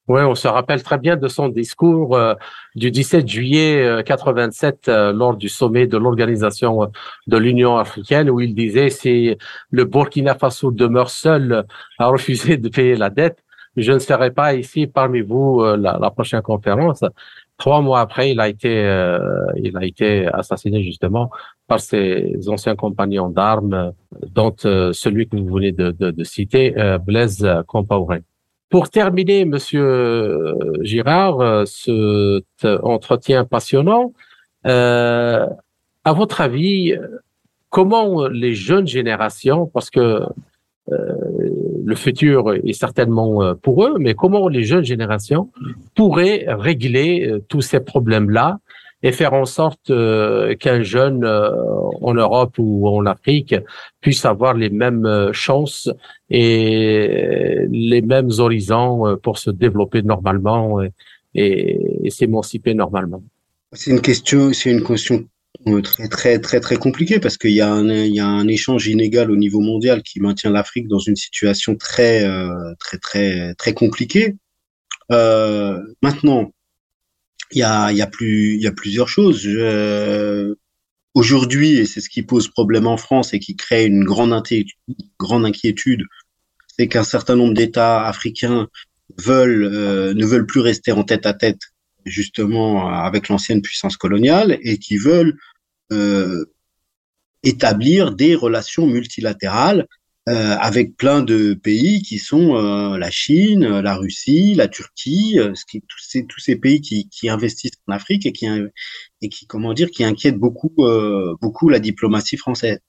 Oui, on se rappelle très bien de son discours euh, du 17 juillet euh, 87 euh, lors du sommet de l'organisation de l'Union africaine où il disait si le Burkina Faso demeure seul à refuser de payer la dette, je ne serai pas ici parmi vous la, la, prochaine conférence. Trois mois après, il a été il a été assassiné justement par ses anciens compagnons d'armes, dont celui que vous venez de, de, de citer, Blaise Compaoré. Pour terminer, Monsieur euh, Girard, euh, cet entretien passionnant, euh, à votre avis, comment les jeunes générations, parce que euh, le futur est certainement pour eux, mais comment les jeunes générations pourraient régler tous ces problèmes-là et faire en sorte euh, qu'un jeune euh, en Europe ou en Afrique puisse avoir les mêmes euh, chances et les mêmes horizons pour se développer normalement et, s'émanciper normalement? C'est une question, c'est une question très très très très compliquée parce qu'il y a un il y a un échange inégal au niveau mondial qui maintient l'Afrique dans une situation très très très très compliquée. Euh, maintenant, il y a, y, a plus, y a plusieurs choses. Aujourd'hui, et c'est ce qui pose problème en France et qui crée une grande, grande inquiétude, c'est qu'un certain nombre d'États africains veulent, euh, ne veulent plus rester en tête à tête justement avec l'ancienne puissance coloniale et qui veulent euh, établir des relations multilatérales euh, avec plein de pays qui sont euh, la Chine, la Russie, la Turquie, euh, tous, ces, pays qui, investissent en Afrique et qui, comment dire, qui inquiètent beaucoup, euh, beaucoup la diplomatie française.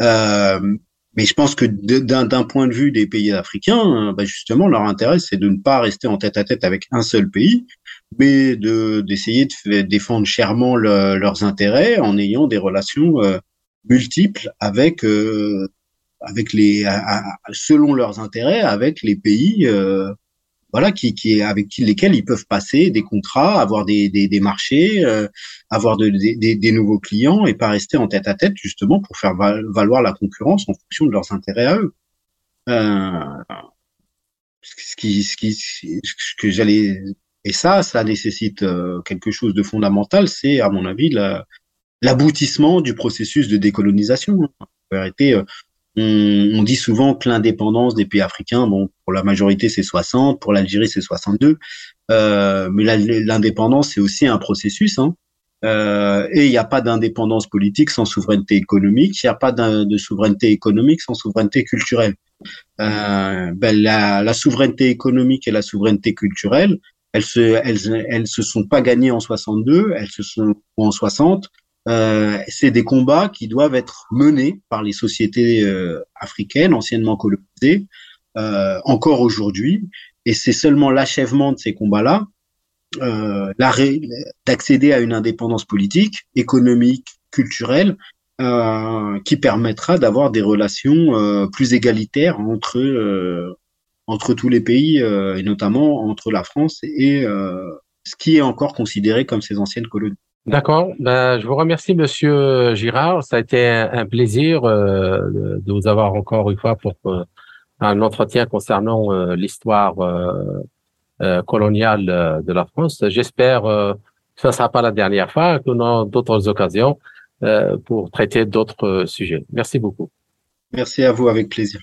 mais je pense que d'un point de vue des pays africains, bah justement, leur intérêt, c'est de ne pas rester en tête à tête avec un seul pays, mais de d'essayer de défendre chèrement leurs intérêts en ayant des relations multiples avec avec les, selon leurs intérêts, avec les pays, euh, voilà, qui, qui, avec lesquels ils peuvent passer des contrats, avoir des, des, des marchés, euh, avoir de, des, des, nouveaux clients et pas rester en tête à tête justement pour faire valoir la concurrence en fonction de leurs intérêts à eux. Euh, ce qui, ce qui, ce que j'allais et ça, ça nécessite euh, quelque chose de fondamental, c'est à mon avis l'aboutissement du processus de décolonisation. En vérité, euh, on, on dit souvent que l'indépendance des pays africains, bon, pour la majorité c'est 60, pour l'Algérie c'est 62, euh, mais l'indépendance c'est aussi un processus. Hein. Euh, et il n'y a pas d'indépendance politique sans souveraineté économique, il n'y a pas de souveraineté économique sans souveraineté culturelle. Euh, ben la, la, souveraineté économique et la souveraineté culturelle, elles se, elles, elles se sont pas gagnées en 62, elles se sont en 60. Euh, c'est des combats qui doivent être menés par les sociétés euh, africaines anciennement colonisées euh, encore aujourd'hui, et c'est seulement l'achèvement de ces combats-là, euh, d'accéder à une indépendance politique, économique, culturelle, euh, qui permettra d'avoir des relations euh, plus égalitaires entre entre tous les pays et notamment entre la France et ce qui est encore considéré comme ces anciennes colonies. D'accord. Ben, je vous remercie, Monsieur Girard. Ça a été un, plaisir de vous avoir encore une fois pour un entretien concernant l'histoire coloniale de la France. J'espère que ce ne sera pas la dernière fois, que nous d'autres occasions euh, pour traiter d'autres euh, sujets. Merci beaucoup. Merci à vous, avec plaisir.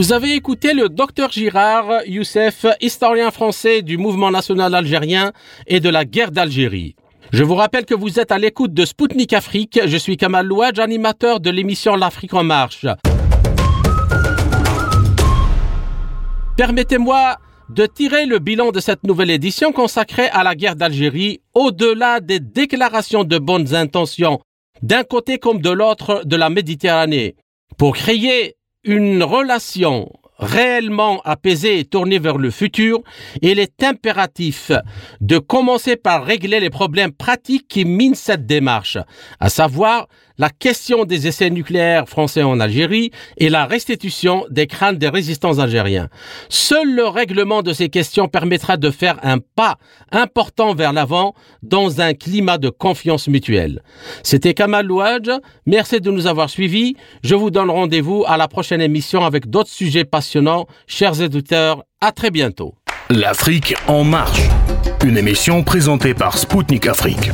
Vous avez écouté le docteur Girard Youssef, historien français du mouvement national algérien et de la guerre d'Algérie. Je vous rappelle que vous êtes à l'écoute de Spoutnik Afrique. Je suis Kamal Louadj, animateur de l'émission L'Afrique en marche. Permettez-moi de tirer le bilan de cette nouvelle édition consacrée à la guerre d'Algérie au-delà des déclarations de bonnes intentions d'un côté comme de l'autre de la Méditerranée pour créer une relation réellement apaisée et tournée vers le futur, il est impératif de commencer par régler les problèmes pratiques qui minent cette démarche, à savoir la question des essais nucléaires français en Algérie et la restitution des crânes des résistants algériens. Seul le règlement de ces questions permettra de faire un pas important vers l'avant dans un climat de confiance mutuelle. C'était Kamal Louadj. Merci de nous avoir suivis. Je vous donne rendez-vous à la prochaine émission avec d'autres sujets passionnants. Chers éditeurs, à très bientôt. L'Afrique en marche. Une émission présentée par Spoutnik Afrique.